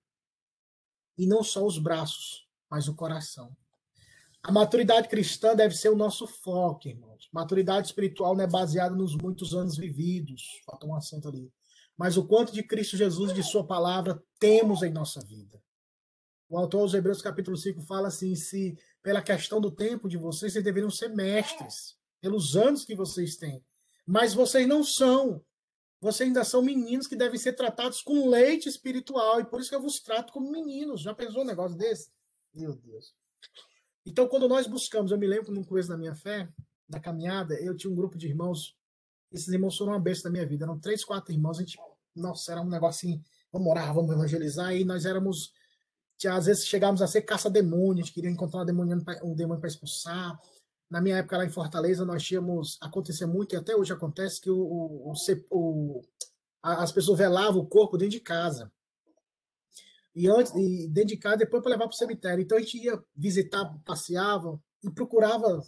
E não só os braços, mas o coração. A maturidade cristã deve ser o nosso foco, irmãos. Maturidade espiritual não é baseada nos muitos anos vividos, falta um acento ali, mas o quanto de Cristo Jesus de Sua palavra temos em nossa vida. O autor aos Hebreus, capítulo 5, fala assim: se pela questão do tempo de vocês, vocês deveriam ser mestres, pelos anos que vocês têm. Mas vocês não são. Vocês ainda são meninos que devem ser tratados com leite espiritual. E por isso que eu vos trato como meninos. Já pensou um negócio desse? Meu Deus. Então, quando nós buscamos, eu me lembro no começo da minha fé, da caminhada, eu tinha um grupo de irmãos. Esses irmãos foram uma besta da minha vida. Eram três, quatro irmãos. A gente, nossa, era um negócio assim: vamos orar, vamos evangelizar. E nós éramos às vezes chegávamos a ser caça-demônio, a gente queria encontrar um demônio, para expulsar. Na minha época lá em Fortaleza, nós tínhamos, acontecia muito, e até hoje acontece, que o, o, o, as pessoas velavam o corpo dentro de casa. E antes, e dentro de casa, depois para levar para o cemitério. Então a gente ia visitar, passeava e procurava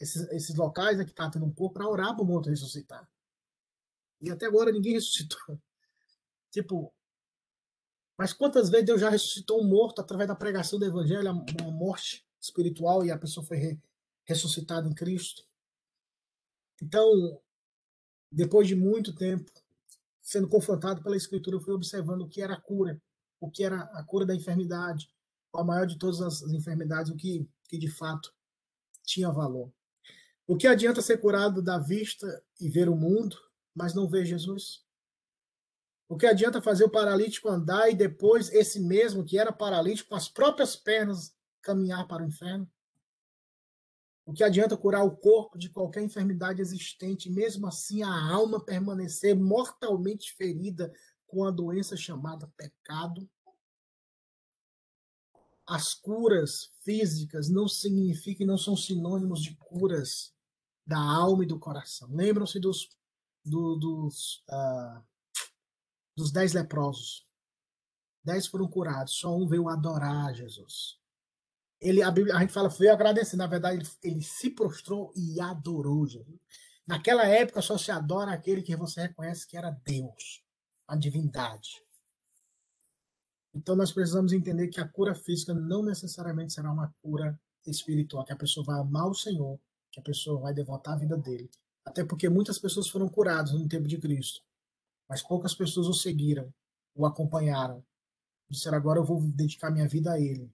esses, esses locais né, que estavam tendo um corpo para orar para o morto ressuscitar. E até agora ninguém ressuscitou. Tipo, mas quantas vezes Deus já ressuscitou um morto através da pregação do evangelho, uma morte espiritual e a pessoa foi re, ressuscitada em Cristo? Então, depois de muito tempo sendo confrontado pela escritura, eu fui observando o que era a cura, o que era a cura da enfermidade, a maior de todas as enfermidades, o que, que de fato tinha valor. O que adianta ser curado da vista e ver o mundo, mas não ver Jesus? O que adianta fazer o paralítico andar e depois esse mesmo que era paralítico com as próprias pernas caminhar para o inferno? O que adianta curar o corpo de qualquer enfermidade existente, mesmo assim a alma permanecer mortalmente ferida com a doença chamada pecado? As curas físicas não significam e não são sinônimos de curas da alma e do coração. Lembram-se dos, do, dos, uh, dos dez leprosos. Dez foram curados, só um veio adorar Jesus. Ele, a, Bíblia, a gente fala, veio agradecer. Na verdade, ele, ele se prostrou e adorou Jesus. Naquela época, só se adora aquele que você reconhece que era Deus, a divindade. Então, nós precisamos entender que a cura física não necessariamente será uma cura espiritual, que a pessoa vai amar o Senhor que a pessoa vai devotar a vida dele. Até porque muitas pessoas foram curadas no tempo de Cristo, mas poucas pessoas o seguiram, o acompanharam. Disseram, agora eu vou dedicar minha vida a ele.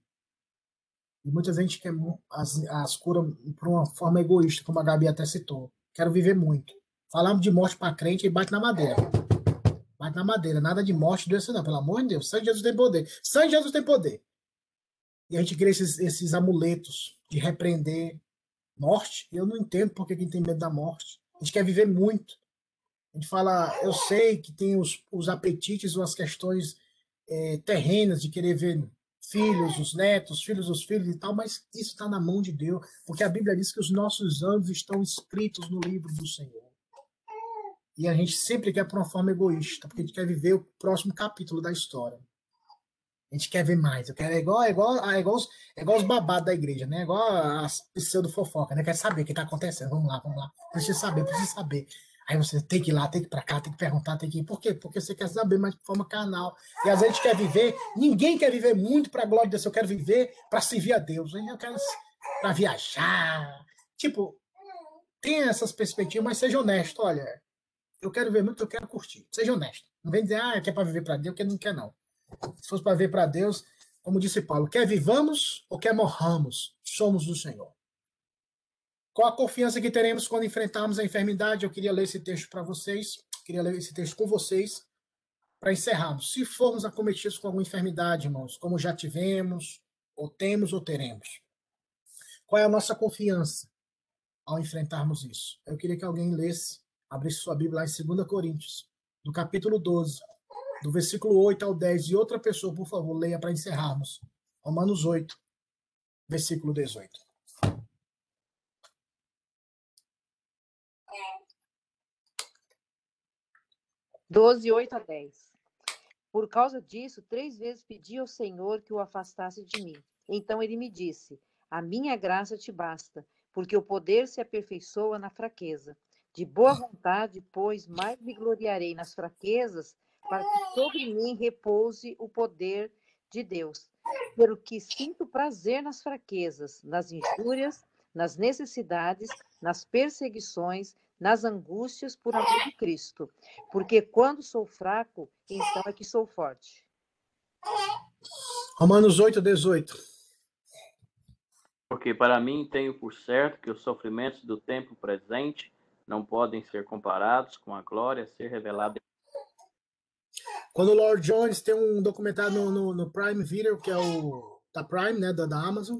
E muita gente quer as, as curas por uma forma egoísta, como a Gabi até citou. Quero viver muito. Falamos de morte para crente e bate na madeira. Bate na madeira. Nada de morte, doença não. Pelo amor de Deus. De Jesus tem poder. De Jesus tem poder. E a gente cria esses, esses amuletos de repreender, morte. Eu não entendo por que quem tem medo da morte. A gente quer viver muito. A gente fala, eu sei que tem os, os apetites ou as questões é, terrenas de querer ver filhos, os netos, filhos dos filhos e tal, mas isso está na mão de Deus, porque a Bíblia diz que os nossos anos estão escritos no livro do Senhor. E a gente sempre quer por uma forma egoísta, porque a gente quer viver o próximo capítulo da história. A gente quer ver mais. Eu quero, é igual, é igual, é igual, os, é igual os babados da igreja, né? É igual as pseudo fofoca, né? Quer saber o que está acontecendo. Vamos lá, vamos lá. Precisa saber, precisa saber. Aí você tem que ir lá, tem que ir para cá, tem que perguntar, tem que ir. Por quê? Porque você quer saber, mas de forma carnal. E às vezes a gente quer viver, ninguém quer viver muito para a glória de Deus. Eu quero viver para servir a Deus. Eu quero para viajar. Tipo, tem essas perspectivas, mas seja honesto. Olha, eu quero ver muito, eu quero curtir. Seja honesto. Não vem dizer, ah, quer para viver para Deus, que não quer não. Se fosse para ver para Deus, como disse Paulo, quer vivamos ou quer morramos, somos do Senhor. Qual a confiança que teremos quando enfrentarmos a enfermidade? Eu queria ler esse texto para vocês, queria ler esse texto com vocês, para encerrarmos. Se formos acometidos com alguma enfermidade, irmãos, como já tivemos, ou temos ou teremos, qual é a nossa confiança ao enfrentarmos isso? Eu queria que alguém lesse, abrisse sua Bíblia lá em 2 Coríntios, do capítulo 12, do versículo 8 ao 10. E outra pessoa, por favor, leia para encerrarmos. Romanos 8, versículo 18.
Doze, oito a dez. Por causa disso, três vezes pedi ao Senhor que o afastasse de mim. Então ele me disse: A minha graça te basta, porque o poder se aperfeiçoa na fraqueza. De boa vontade, pois, mais me gloriarei nas fraquezas, para que sobre mim repouse o poder de Deus. Pelo que sinto prazer nas fraquezas, nas injúrias, nas necessidades, nas perseguições, nas angústias por amor de Cristo. Porque quando sou fraco, então é que sou forte.
Romanos 8, 18.
Porque para mim tenho por certo que os sofrimentos do tempo presente não podem ser comparados com a glória a ser revelada
quando o Lord Jones tem um documentário no, no, no, Prime Video, que é o da Prime, né, da, da Amazon,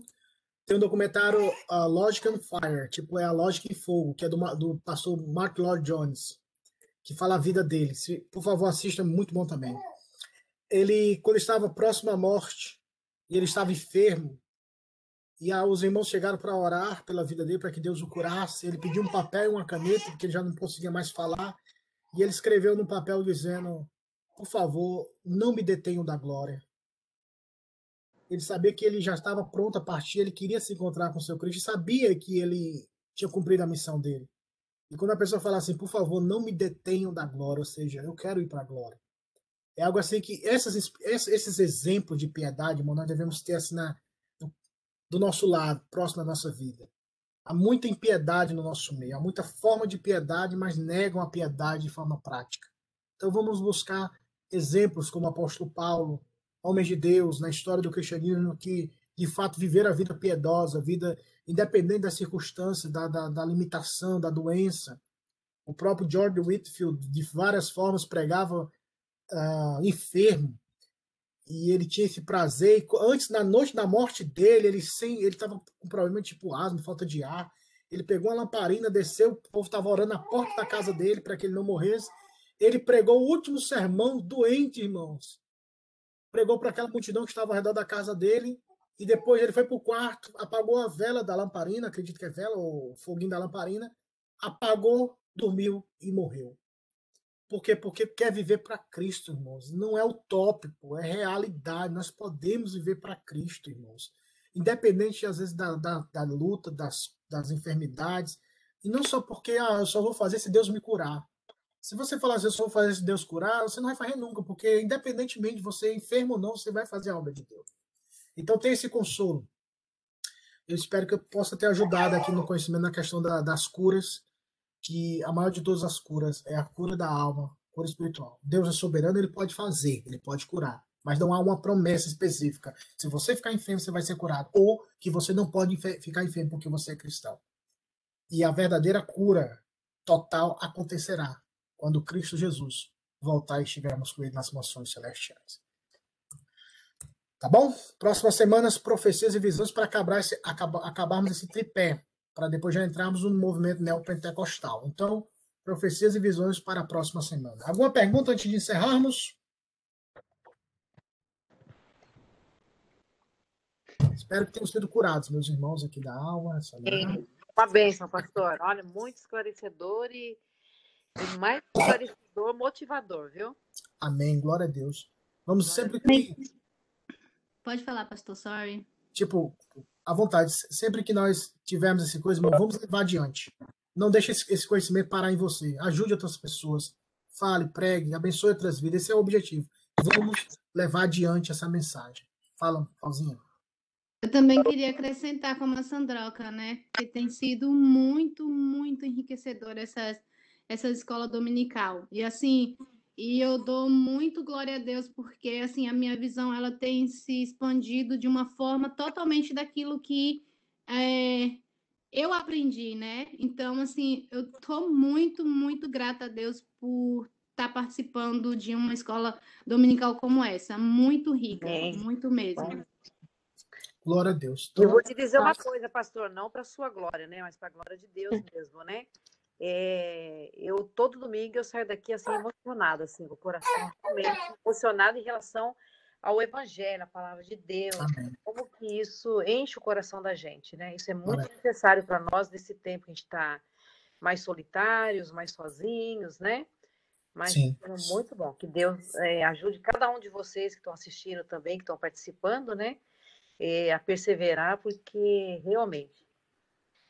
tem um documentário uh, Logic and Fire, tipo é a Lógica em Fogo, que é do, do pastor Mark Lord Jones, que fala a vida dele. Se, por favor, assista, é muito bom também. Ele, quando estava próximo à morte, e ele estava enfermo, e ah, os irmãos chegaram para orar pela vida dele, para que Deus o curasse. Ele pediu um papel e uma caneta, porque ele já não conseguia mais falar. E ele escreveu no papel dizendo: por favor, não me detenham da glória. Ele sabia que ele já estava pronto a partir, ele queria se encontrar com seu Cristo, sabia que ele tinha cumprido a missão dele. E quando a pessoa fala assim, por favor, não me detenham da glória, ou seja, eu quero ir para a glória. É algo assim que essas, esses exemplos de piedade, irmão, nós devemos ter assim na, do nosso lado, próximo da nossa vida. Há muita impiedade no nosso meio, há muita forma de piedade, mas negam a piedade de forma prática. Então vamos buscar exemplos como o apóstolo Paulo, homens de Deus na história do cristianismo que de fato viveram a vida piedosa, a vida independente da circunstância, da, da, da limitação, da doença. O próprio George Whitfield, de várias formas, pregava uh, enfermo, e ele tinha esse prazer. E antes, na noite da morte dele, ele sem, ele estava com problema tipo asma, falta de ar. Ele pegou uma lamparina, desceu, o povo estava orando na porta da casa dele para que ele não morresse. Ele pregou o último sermão doente, irmãos. Pregou para aquela multidão que estava ao redor da casa dele. E depois ele foi para o quarto, apagou a vela da lamparina, acredito que é vela, ou foguinho da lamparina, apagou, dormiu e morreu. Por quê? Porque quer viver para Cristo, irmãos. Não é utópico, é realidade. Nós podemos viver para Cristo, irmãos. Independente, às vezes, da, da, da luta, das, das enfermidades. E não só porque ah, eu só vou fazer se Deus me curar. Se você falar assim, eu só vou fazer Deus curar, você não vai fazer nunca, porque independentemente de você enfermo ou não, você vai fazer a obra de Deus. Então tem esse consolo. Eu espero que eu possa ter ajudado aqui no conhecimento na questão da, das curas que a maior de todas as curas é a cura da alma, cura espiritual. Deus é soberano, ele pode fazer, ele pode curar, mas não há uma promessa específica. Se você ficar enfermo, você vai ser curado, ou que você não pode ficar enfermo porque você é cristão. E a verdadeira cura total acontecerá quando Cristo Jesus voltar e estivermos com ele nas mansões celestiais. Tá bom? Próximas semanas, profecias e visões para acabar esse, acabar, acabarmos esse tripé para depois já entrarmos no movimento neopentecostal. Então, profecias e visões para a próxima semana. Alguma pergunta antes de encerrarmos? Espero que tenham sido curados, meus irmãos aqui da alma.
Uma bênção, pastor. Olha, muito esclarecedor e, e mais esclarecedor, motivador, viu?
Amém, glória a Deus. Vamos sempre que.
Pode falar, pastor, sorry.
Tipo, à vontade. Sempre que nós tivermos essa coisa, vamos levar adiante. Não deixe esse conhecimento parar em você. Ajude outras pessoas. Fale, pregue, abençoe outras vidas. Esse é o objetivo. Vamos levar adiante essa mensagem. Fala, Pauzinha.
Eu também queria acrescentar como a Sandroca, né? Que tem sido muito, muito enriquecedor essa, essa escola dominical. E assim, e eu dou muito glória a Deus porque assim a minha visão ela tem se expandido de uma forma totalmente daquilo que é, eu aprendi, né? Então assim eu tô muito muito grata a Deus por estar tá participando de uma escola dominical como essa, muito rica, é. muito mesmo.
Glória a Deus.
Eu vou te dizer uma coisa, pastor, não para sua glória, né? Mas para a glória de Deus mesmo, né? É, eu todo domingo eu saio daqui assim emocionada, assim, o coração emocionado em relação ao Evangelho, a palavra de Deus, Amém. como que isso enche o coração da gente, né? Isso é muito Amém. necessário para nós nesse tempo que a gente está mais solitários, mais sozinhos, né? Mas Sim. é muito bom. Que Deus é, ajude cada um de vocês que estão assistindo também, que estão participando, né? É, a perseverar, porque realmente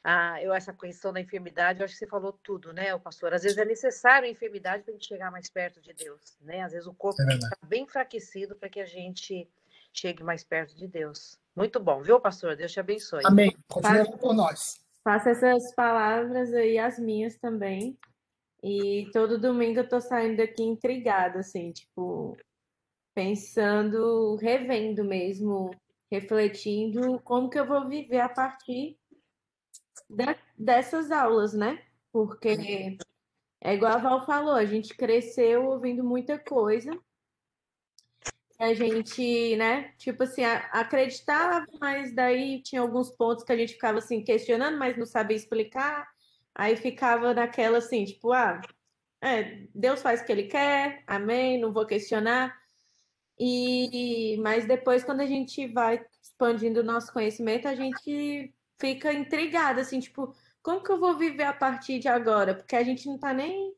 a, eu, essa questão da enfermidade, eu acho que você falou tudo, né, o pastor? Às vezes é necessário a enfermidade para a gente chegar mais perto de Deus, né? Às vezes o corpo é está bem enfraquecido para que a gente chegue mais perto de Deus. Muito bom, viu, pastor? Deus te abençoe.
Amém. Continua por nós.
Faça essas palavras aí, as minhas também. E todo domingo eu tô saindo daqui intrigada, assim, tipo, pensando, revendo mesmo, refletindo como que eu vou viver a partir de, dessas aulas, né? Porque é igual a Val falou, a gente cresceu ouvindo muita coisa. A gente, né, tipo assim, acreditava, mas daí tinha alguns pontos que a gente ficava assim questionando, mas não sabia explicar. Aí ficava naquela assim, tipo, ah, é, Deus faz o que ele quer, amém, não vou questionar. E mas depois quando a gente vai expandindo o nosso conhecimento, a gente fica intrigada, assim, tipo, como que eu vou viver a partir de agora? Porque a gente não tá nem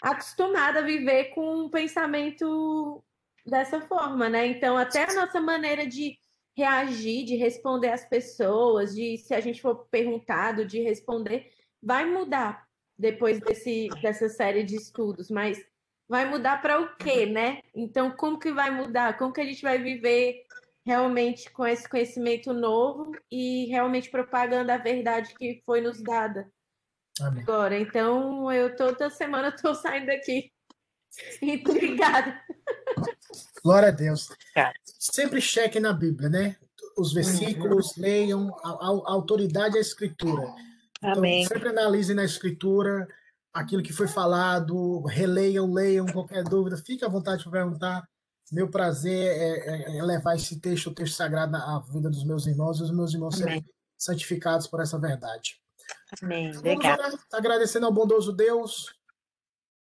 acostumada a viver com um pensamento dessa forma, né? Então, até a nossa maneira de reagir, de responder às pessoas, de se a gente for perguntado, de responder, vai mudar depois desse, dessa série de estudos, mas vai mudar para o quê, né? Então, como que vai mudar? Como que a gente vai viver realmente com esse conhecimento novo e realmente propagando a verdade que foi nos dada
Amém.
agora? Então, eu toda semana estou saindo daqui intrigada.
Glória a Deus.
Tá.
Sempre cheque na Bíblia, né? Os versículos, leiam, a, a- a autoridade é a escritura. Então,
Amém.
sempre analisem na escritura aquilo que foi falado, releiam, leiam, qualquer dúvida, fique à vontade para perguntar. Meu prazer é, é- é levar esse texto, o texto sagrado, à vida dos meus irmãos e os meus irmãos serem
Amém.
santificados por essa verdade.
Amém.
Orar, agradecendo ao bondoso Deus.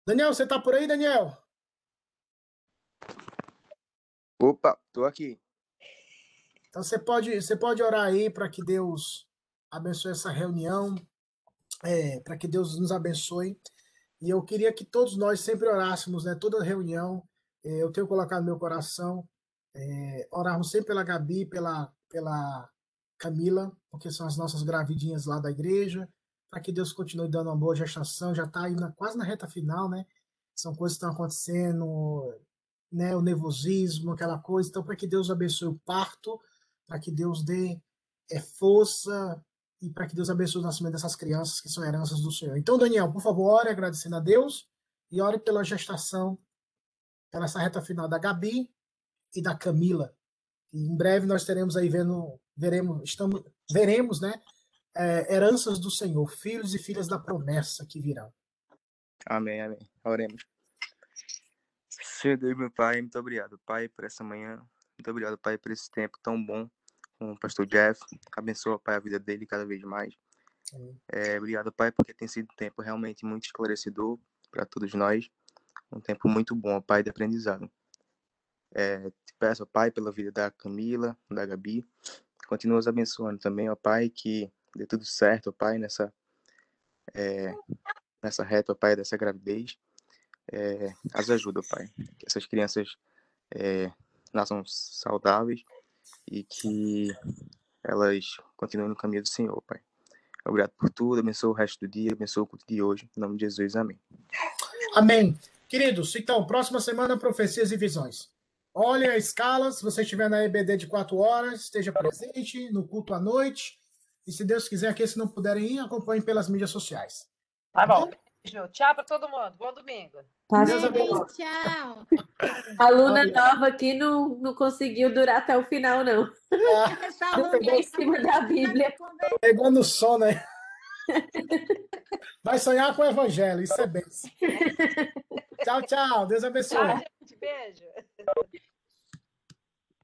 Daniel, você está por aí, Daniel?
Opa, tô aqui.
Então você pode, você pode orar aí para que Deus abençoe essa reunião, é, para que Deus nos abençoe. E eu queria que todos nós sempre orássemos, né? Toda reunião, eu tenho colocado no meu coração, é, orarmos sempre pela Gabi, pela, pela Camila, porque são as nossas gravidinhas lá da igreja, para que Deus continue dando uma boa gestação. Já está aí na- quase na reta final, né? São coisas que estão acontecendo, né? O nervosismo, aquela coisa. Então, para que Deus abençoe o parto, para que Deus dê é, força e para que Deus abençoe o nascimento dessas crianças que são heranças do Senhor. Então, Daniel, por favor, ore agradecendo a Deus e ore pela gestação, pela essa reta final da Gabi e da Camila. E em breve nós teremos aí vendo, veremos, estamos, veremos, né, é, heranças do Senhor, filhos e filhas da promessa que virão.
Amém, amém. Oremos. Senhor Deus, meu Pai, muito obrigado, Pai, por essa manhã. Muito obrigado, Pai, por esse tempo tão bom com o pastor Jeff. Abençoa, Pai, a vida dele cada vez mais. É, obrigado, Pai, porque tem sido um tempo realmente muito esclarecedor para todos nós. Um tempo muito bom, Pai, de aprendizado. É, te peço, Pai, pela vida da Camila, da Gabi. Continua os abençoando também, ó Pai, que dê tudo certo, ó Pai, nessa, é, nessa reta, ó Pai, dessa gravidez. É, as ajuda, ó Pai. Que essas crianças é, nasçam saudáveis e que elas continuem no caminho do Senhor, Pai. Obrigado por tudo, abençoa o resto do dia, abençoa o culto de hoje. Em nome de Jesus, amém.
Amém. Queridos, então, próxima semana, profecias e visões. Olhem a escala, se você estiver na EBD de 4 horas, esteja presente no culto à noite. E se Deus quiser, que se não puderem ir, acompanhem pelas mídias sociais.
Tá bom. Beijo. Tchau para todo mundo. Bom domingo.
Deus abençoe.
Tchau.
A aluna
Olha.
nova aqui não, não conseguiu durar até o final, não.
Ah,
Dormiu em cima da Bíblia.
pegou no sono, né? Vai sonhar com o evangelho, isso é bênção. Tchau, tchau. Deus abençoe.
Tchau, gente. Beijo.